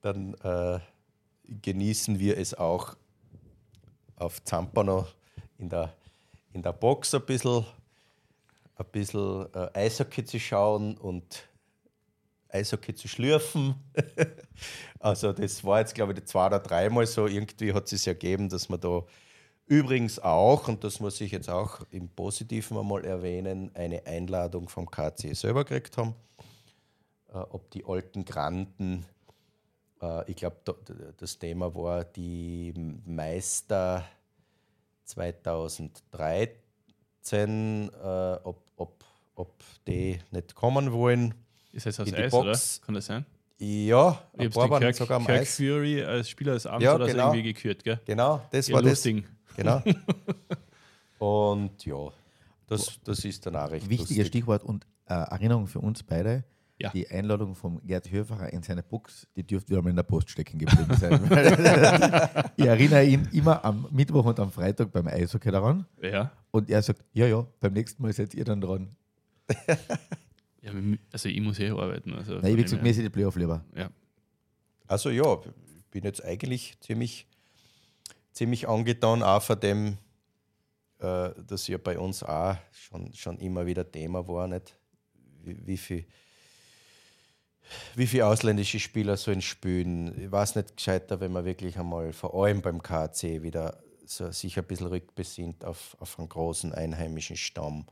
C: dann äh, genießen wir es auch auf Zampano in der, in der Box ein bisschen, ein bisschen äh, Eishockey zu schauen und Eishockey zu schlürfen. also das war jetzt, glaube ich, zwei oder dreimal so. Irgendwie hat es sich ergeben, dass man da übrigens auch, und das muss ich jetzt auch im Positiven einmal erwähnen, eine Einladung vom KC selber gekriegt haben. Äh, ob die alten Granden, äh, ich glaube, das Thema war die Meister 2013, äh, ob, ob, ob die nicht kommen wollen.
A: Ist das aus Eis,
C: Box.
A: oder? Kann das sein?
C: Ja,
A: Ich
C: ein
A: habe
C: paar waren
A: Kirk,
C: sogar am
A: Kirk
C: Eis.
A: Fury als Spieler des Abends
C: Ja,
A: oder
C: genau.
A: irgendwie gekürt, gell?
C: Genau, das
A: Ja,
C: war das.
A: lustig.
C: Genau. Und ja, das, das ist dann auch recht
B: Wichtiges
C: lustig.
B: Stichwort und äh, Erinnerung für uns beide.
A: Ja.
B: Die Einladung vom Gerd Höferer in seine Box, die dürfte wieder mal in der Post stecken geblieben sein. ich erinnere ihn immer am Mittwoch und am Freitag beim Eishockey daran.
A: Ja.
B: Und er sagt, ja, ja, beim nächsten Mal seid ihr dann dran.
A: ja. Also ich muss eh arbeiten. Also
B: Nein, ich habe gesagt, mir sind die Playoff lieber.
A: ja.
C: Also ja, ich bin jetzt eigentlich ziemlich, ziemlich angetan, auch von dem, äh, dass ja bei uns auch schon, schon immer wieder Thema war, nicht? Wie, wie viel wie viele ausländische Spieler sollen spielen. Ich weiß nicht gescheiter, wenn man wirklich einmal, vor allem beim KC, wieder so sich ein bisschen rückbesinnt auf, auf einen großen einheimischen Stamm.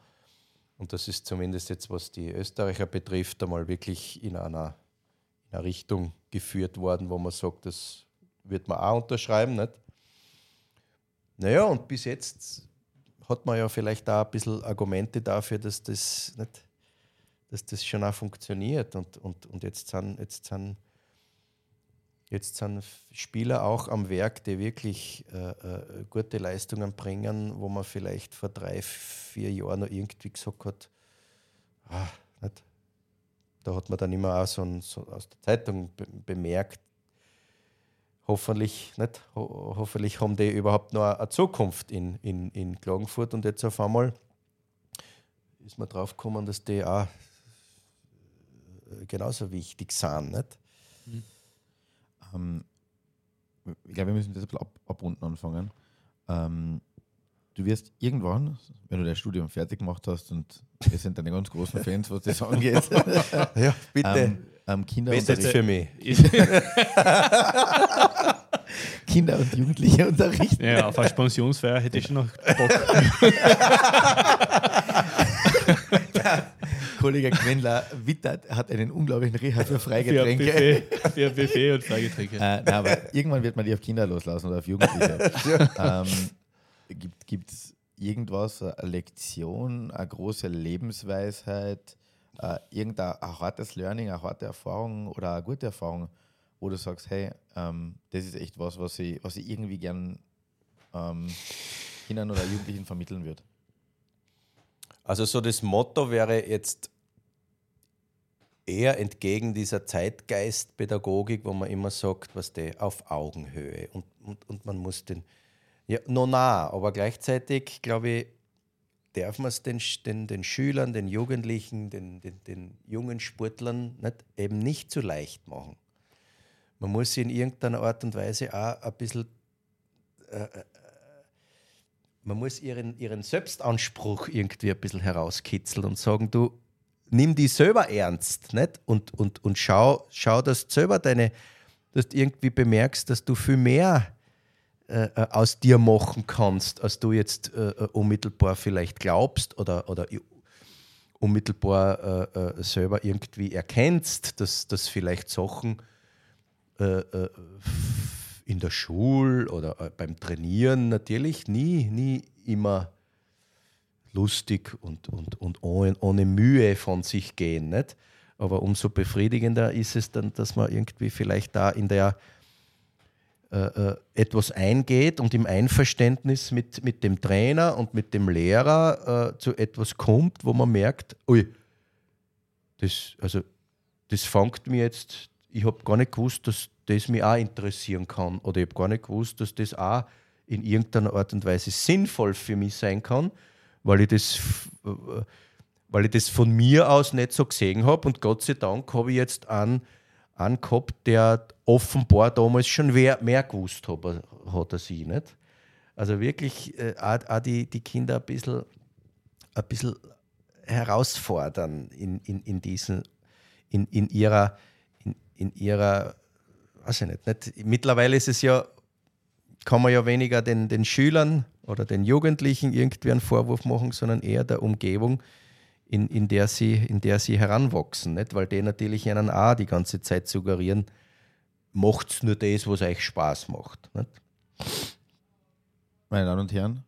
C: Und das ist zumindest jetzt, was die Österreicher betrifft, einmal wirklich in einer, in eine Richtung geführt worden, wo man sagt, das wird man auch unterschreiben. Nicht? Naja, und bis jetzt hat man ja vielleicht auch ein bisschen Argumente dafür, dass das, nicht, dass das schon auch funktioniert. Und, und, und jetzt, sind, jetzt, sind, jetzt sind Spieler auch am Werk, die wirklich äh, äh, gute Leistungen bringen, wo man vielleicht vor drei, vier Jahren noch irgendwie gesagt hat, ah, nicht? da hat man dann immer auch so, ein, so aus der Zeitung be bemerkt, hoffentlich, nicht, ho hoffentlich haben die überhaupt noch eine Zukunft in, in, in Klagenfurt und jetzt auf einmal ist man drauf gekommen, dass die auch äh, genauso wichtig sind. Nicht?
B: Ähm, ich glaube, wir müssen das ein bisschen ab, abrunden anfangen. Ähm, du wirst irgendwann, wenn du dein Studium fertig gemacht hast, und wir sind deine ganz großen Fans, was das angeht,
C: Ja, bitte.
B: ähm, ähm, Kinder,
C: Betet für mich.
B: Kinder und Jugendliche unterrichten.
A: ja, auf eine Spensionsfeier hätte ich schon noch Bock.
B: Kollege Quendler wittert, hat einen unglaublichen Reha für
A: für
B: Freigetränke.
A: Buffet, für Buffet und Freigetränke.
B: Äh, nein, aber irgendwann wird man die auf Kinder loslassen oder auf Jugendliche. ähm, gibt es irgendwas, eine Lektion, eine große Lebensweisheit, äh, irgendein ein hartes Learning, eine harte Erfahrung oder eine gute Erfahrung, wo du sagst, hey, ähm, das ist echt was, was ich, was ich irgendwie gern ähm, Kindern oder Jugendlichen vermitteln würde.
C: Also so das Motto wäre jetzt eher entgegen dieser Zeitgeistpädagogik, wo man immer sagt, was der auf Augenhöhe und, und, und man muss den, ja, no nah, aber gleichzeitig glaube ich, darf man es den, den, den Schülern, den Jugendlichen, den, den, den jungen Sportlern nicht, eben nicht zu leicht machen. man muss sie in irgendeiner Art und Weise auch ein bisschen, äh, äh, man muss ihren, ihren Selbstanspruch irgendwie ein bisschen herauskitzeln und sagen, du, nimm die selber ernst nicht? Und, und, und schau, schau, dass du selber deine, dass du irgendwie bemerkst, dass du viel mehr äh, äh aus dir machen kannst, als du jetzt äh, äh unmittelbar vielleicht glaubst oder, oder unmittelbar äh, äh, selber irgendwie erkennst, dass, dass vielleicht Sachen in der Schule oder beim Trainieren natürlich nie, nie immer lustig und, und, und ohne, ohne Mühe von sich gehen. Nicht? Aber umso befriedigender ist es dann, dass man irgendwie vielleicht da in der äh, äh, etwas eingeht und im Einverständnis mit, mit dem Trainer und mit dem Lehrer äh, zu etwas kommt, wo man merkt, ui, das, also, das fängt mir jetzt, ich habe gar nicht gewusst, dass das mich auch interessieren kann oder ich habe gar nicht gewusst, dass das auch in irgendeiner Art und Weise sinnvoll für mich sein kann weil ich das, weil ich das von mir aus nicht so gesehen habe. Und Gott sei Dank habe ich jetzt einen, einen gehabt, der offenbar damals schon mehr, mehr gewusst hat, hat als ich. Nicht? Also wirklich äh, auch die, die Kinder ein bisschen, ein bisschen herausfordern in, in, in, diesen, in, in ihrer, in, in ihrer, weiß ich nicht, nicht. Mittlerweile ist es ja, kann man ja weniger den, den Schülern oder den Jugendlichen irgendwie einen Vorwurf machen, sondern eher der Umgebung, in, in, der, sie, in der sie heranwachsen. Nicht? Weil die natürlich ihnen auch die ganze Zeit suggerieren, macht nur das, was euch Spaß macht. Nicht?
B: Meine Damen und Herren,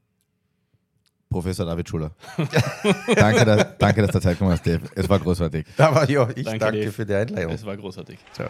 B: Professor David Schuller. danke, dass, danke, dass du Zeit gekommen hast, Dave. Es war großartig.
C: Aber ja, ich danke, danke für die Einleitung.
A: Es war großartig. Ciao.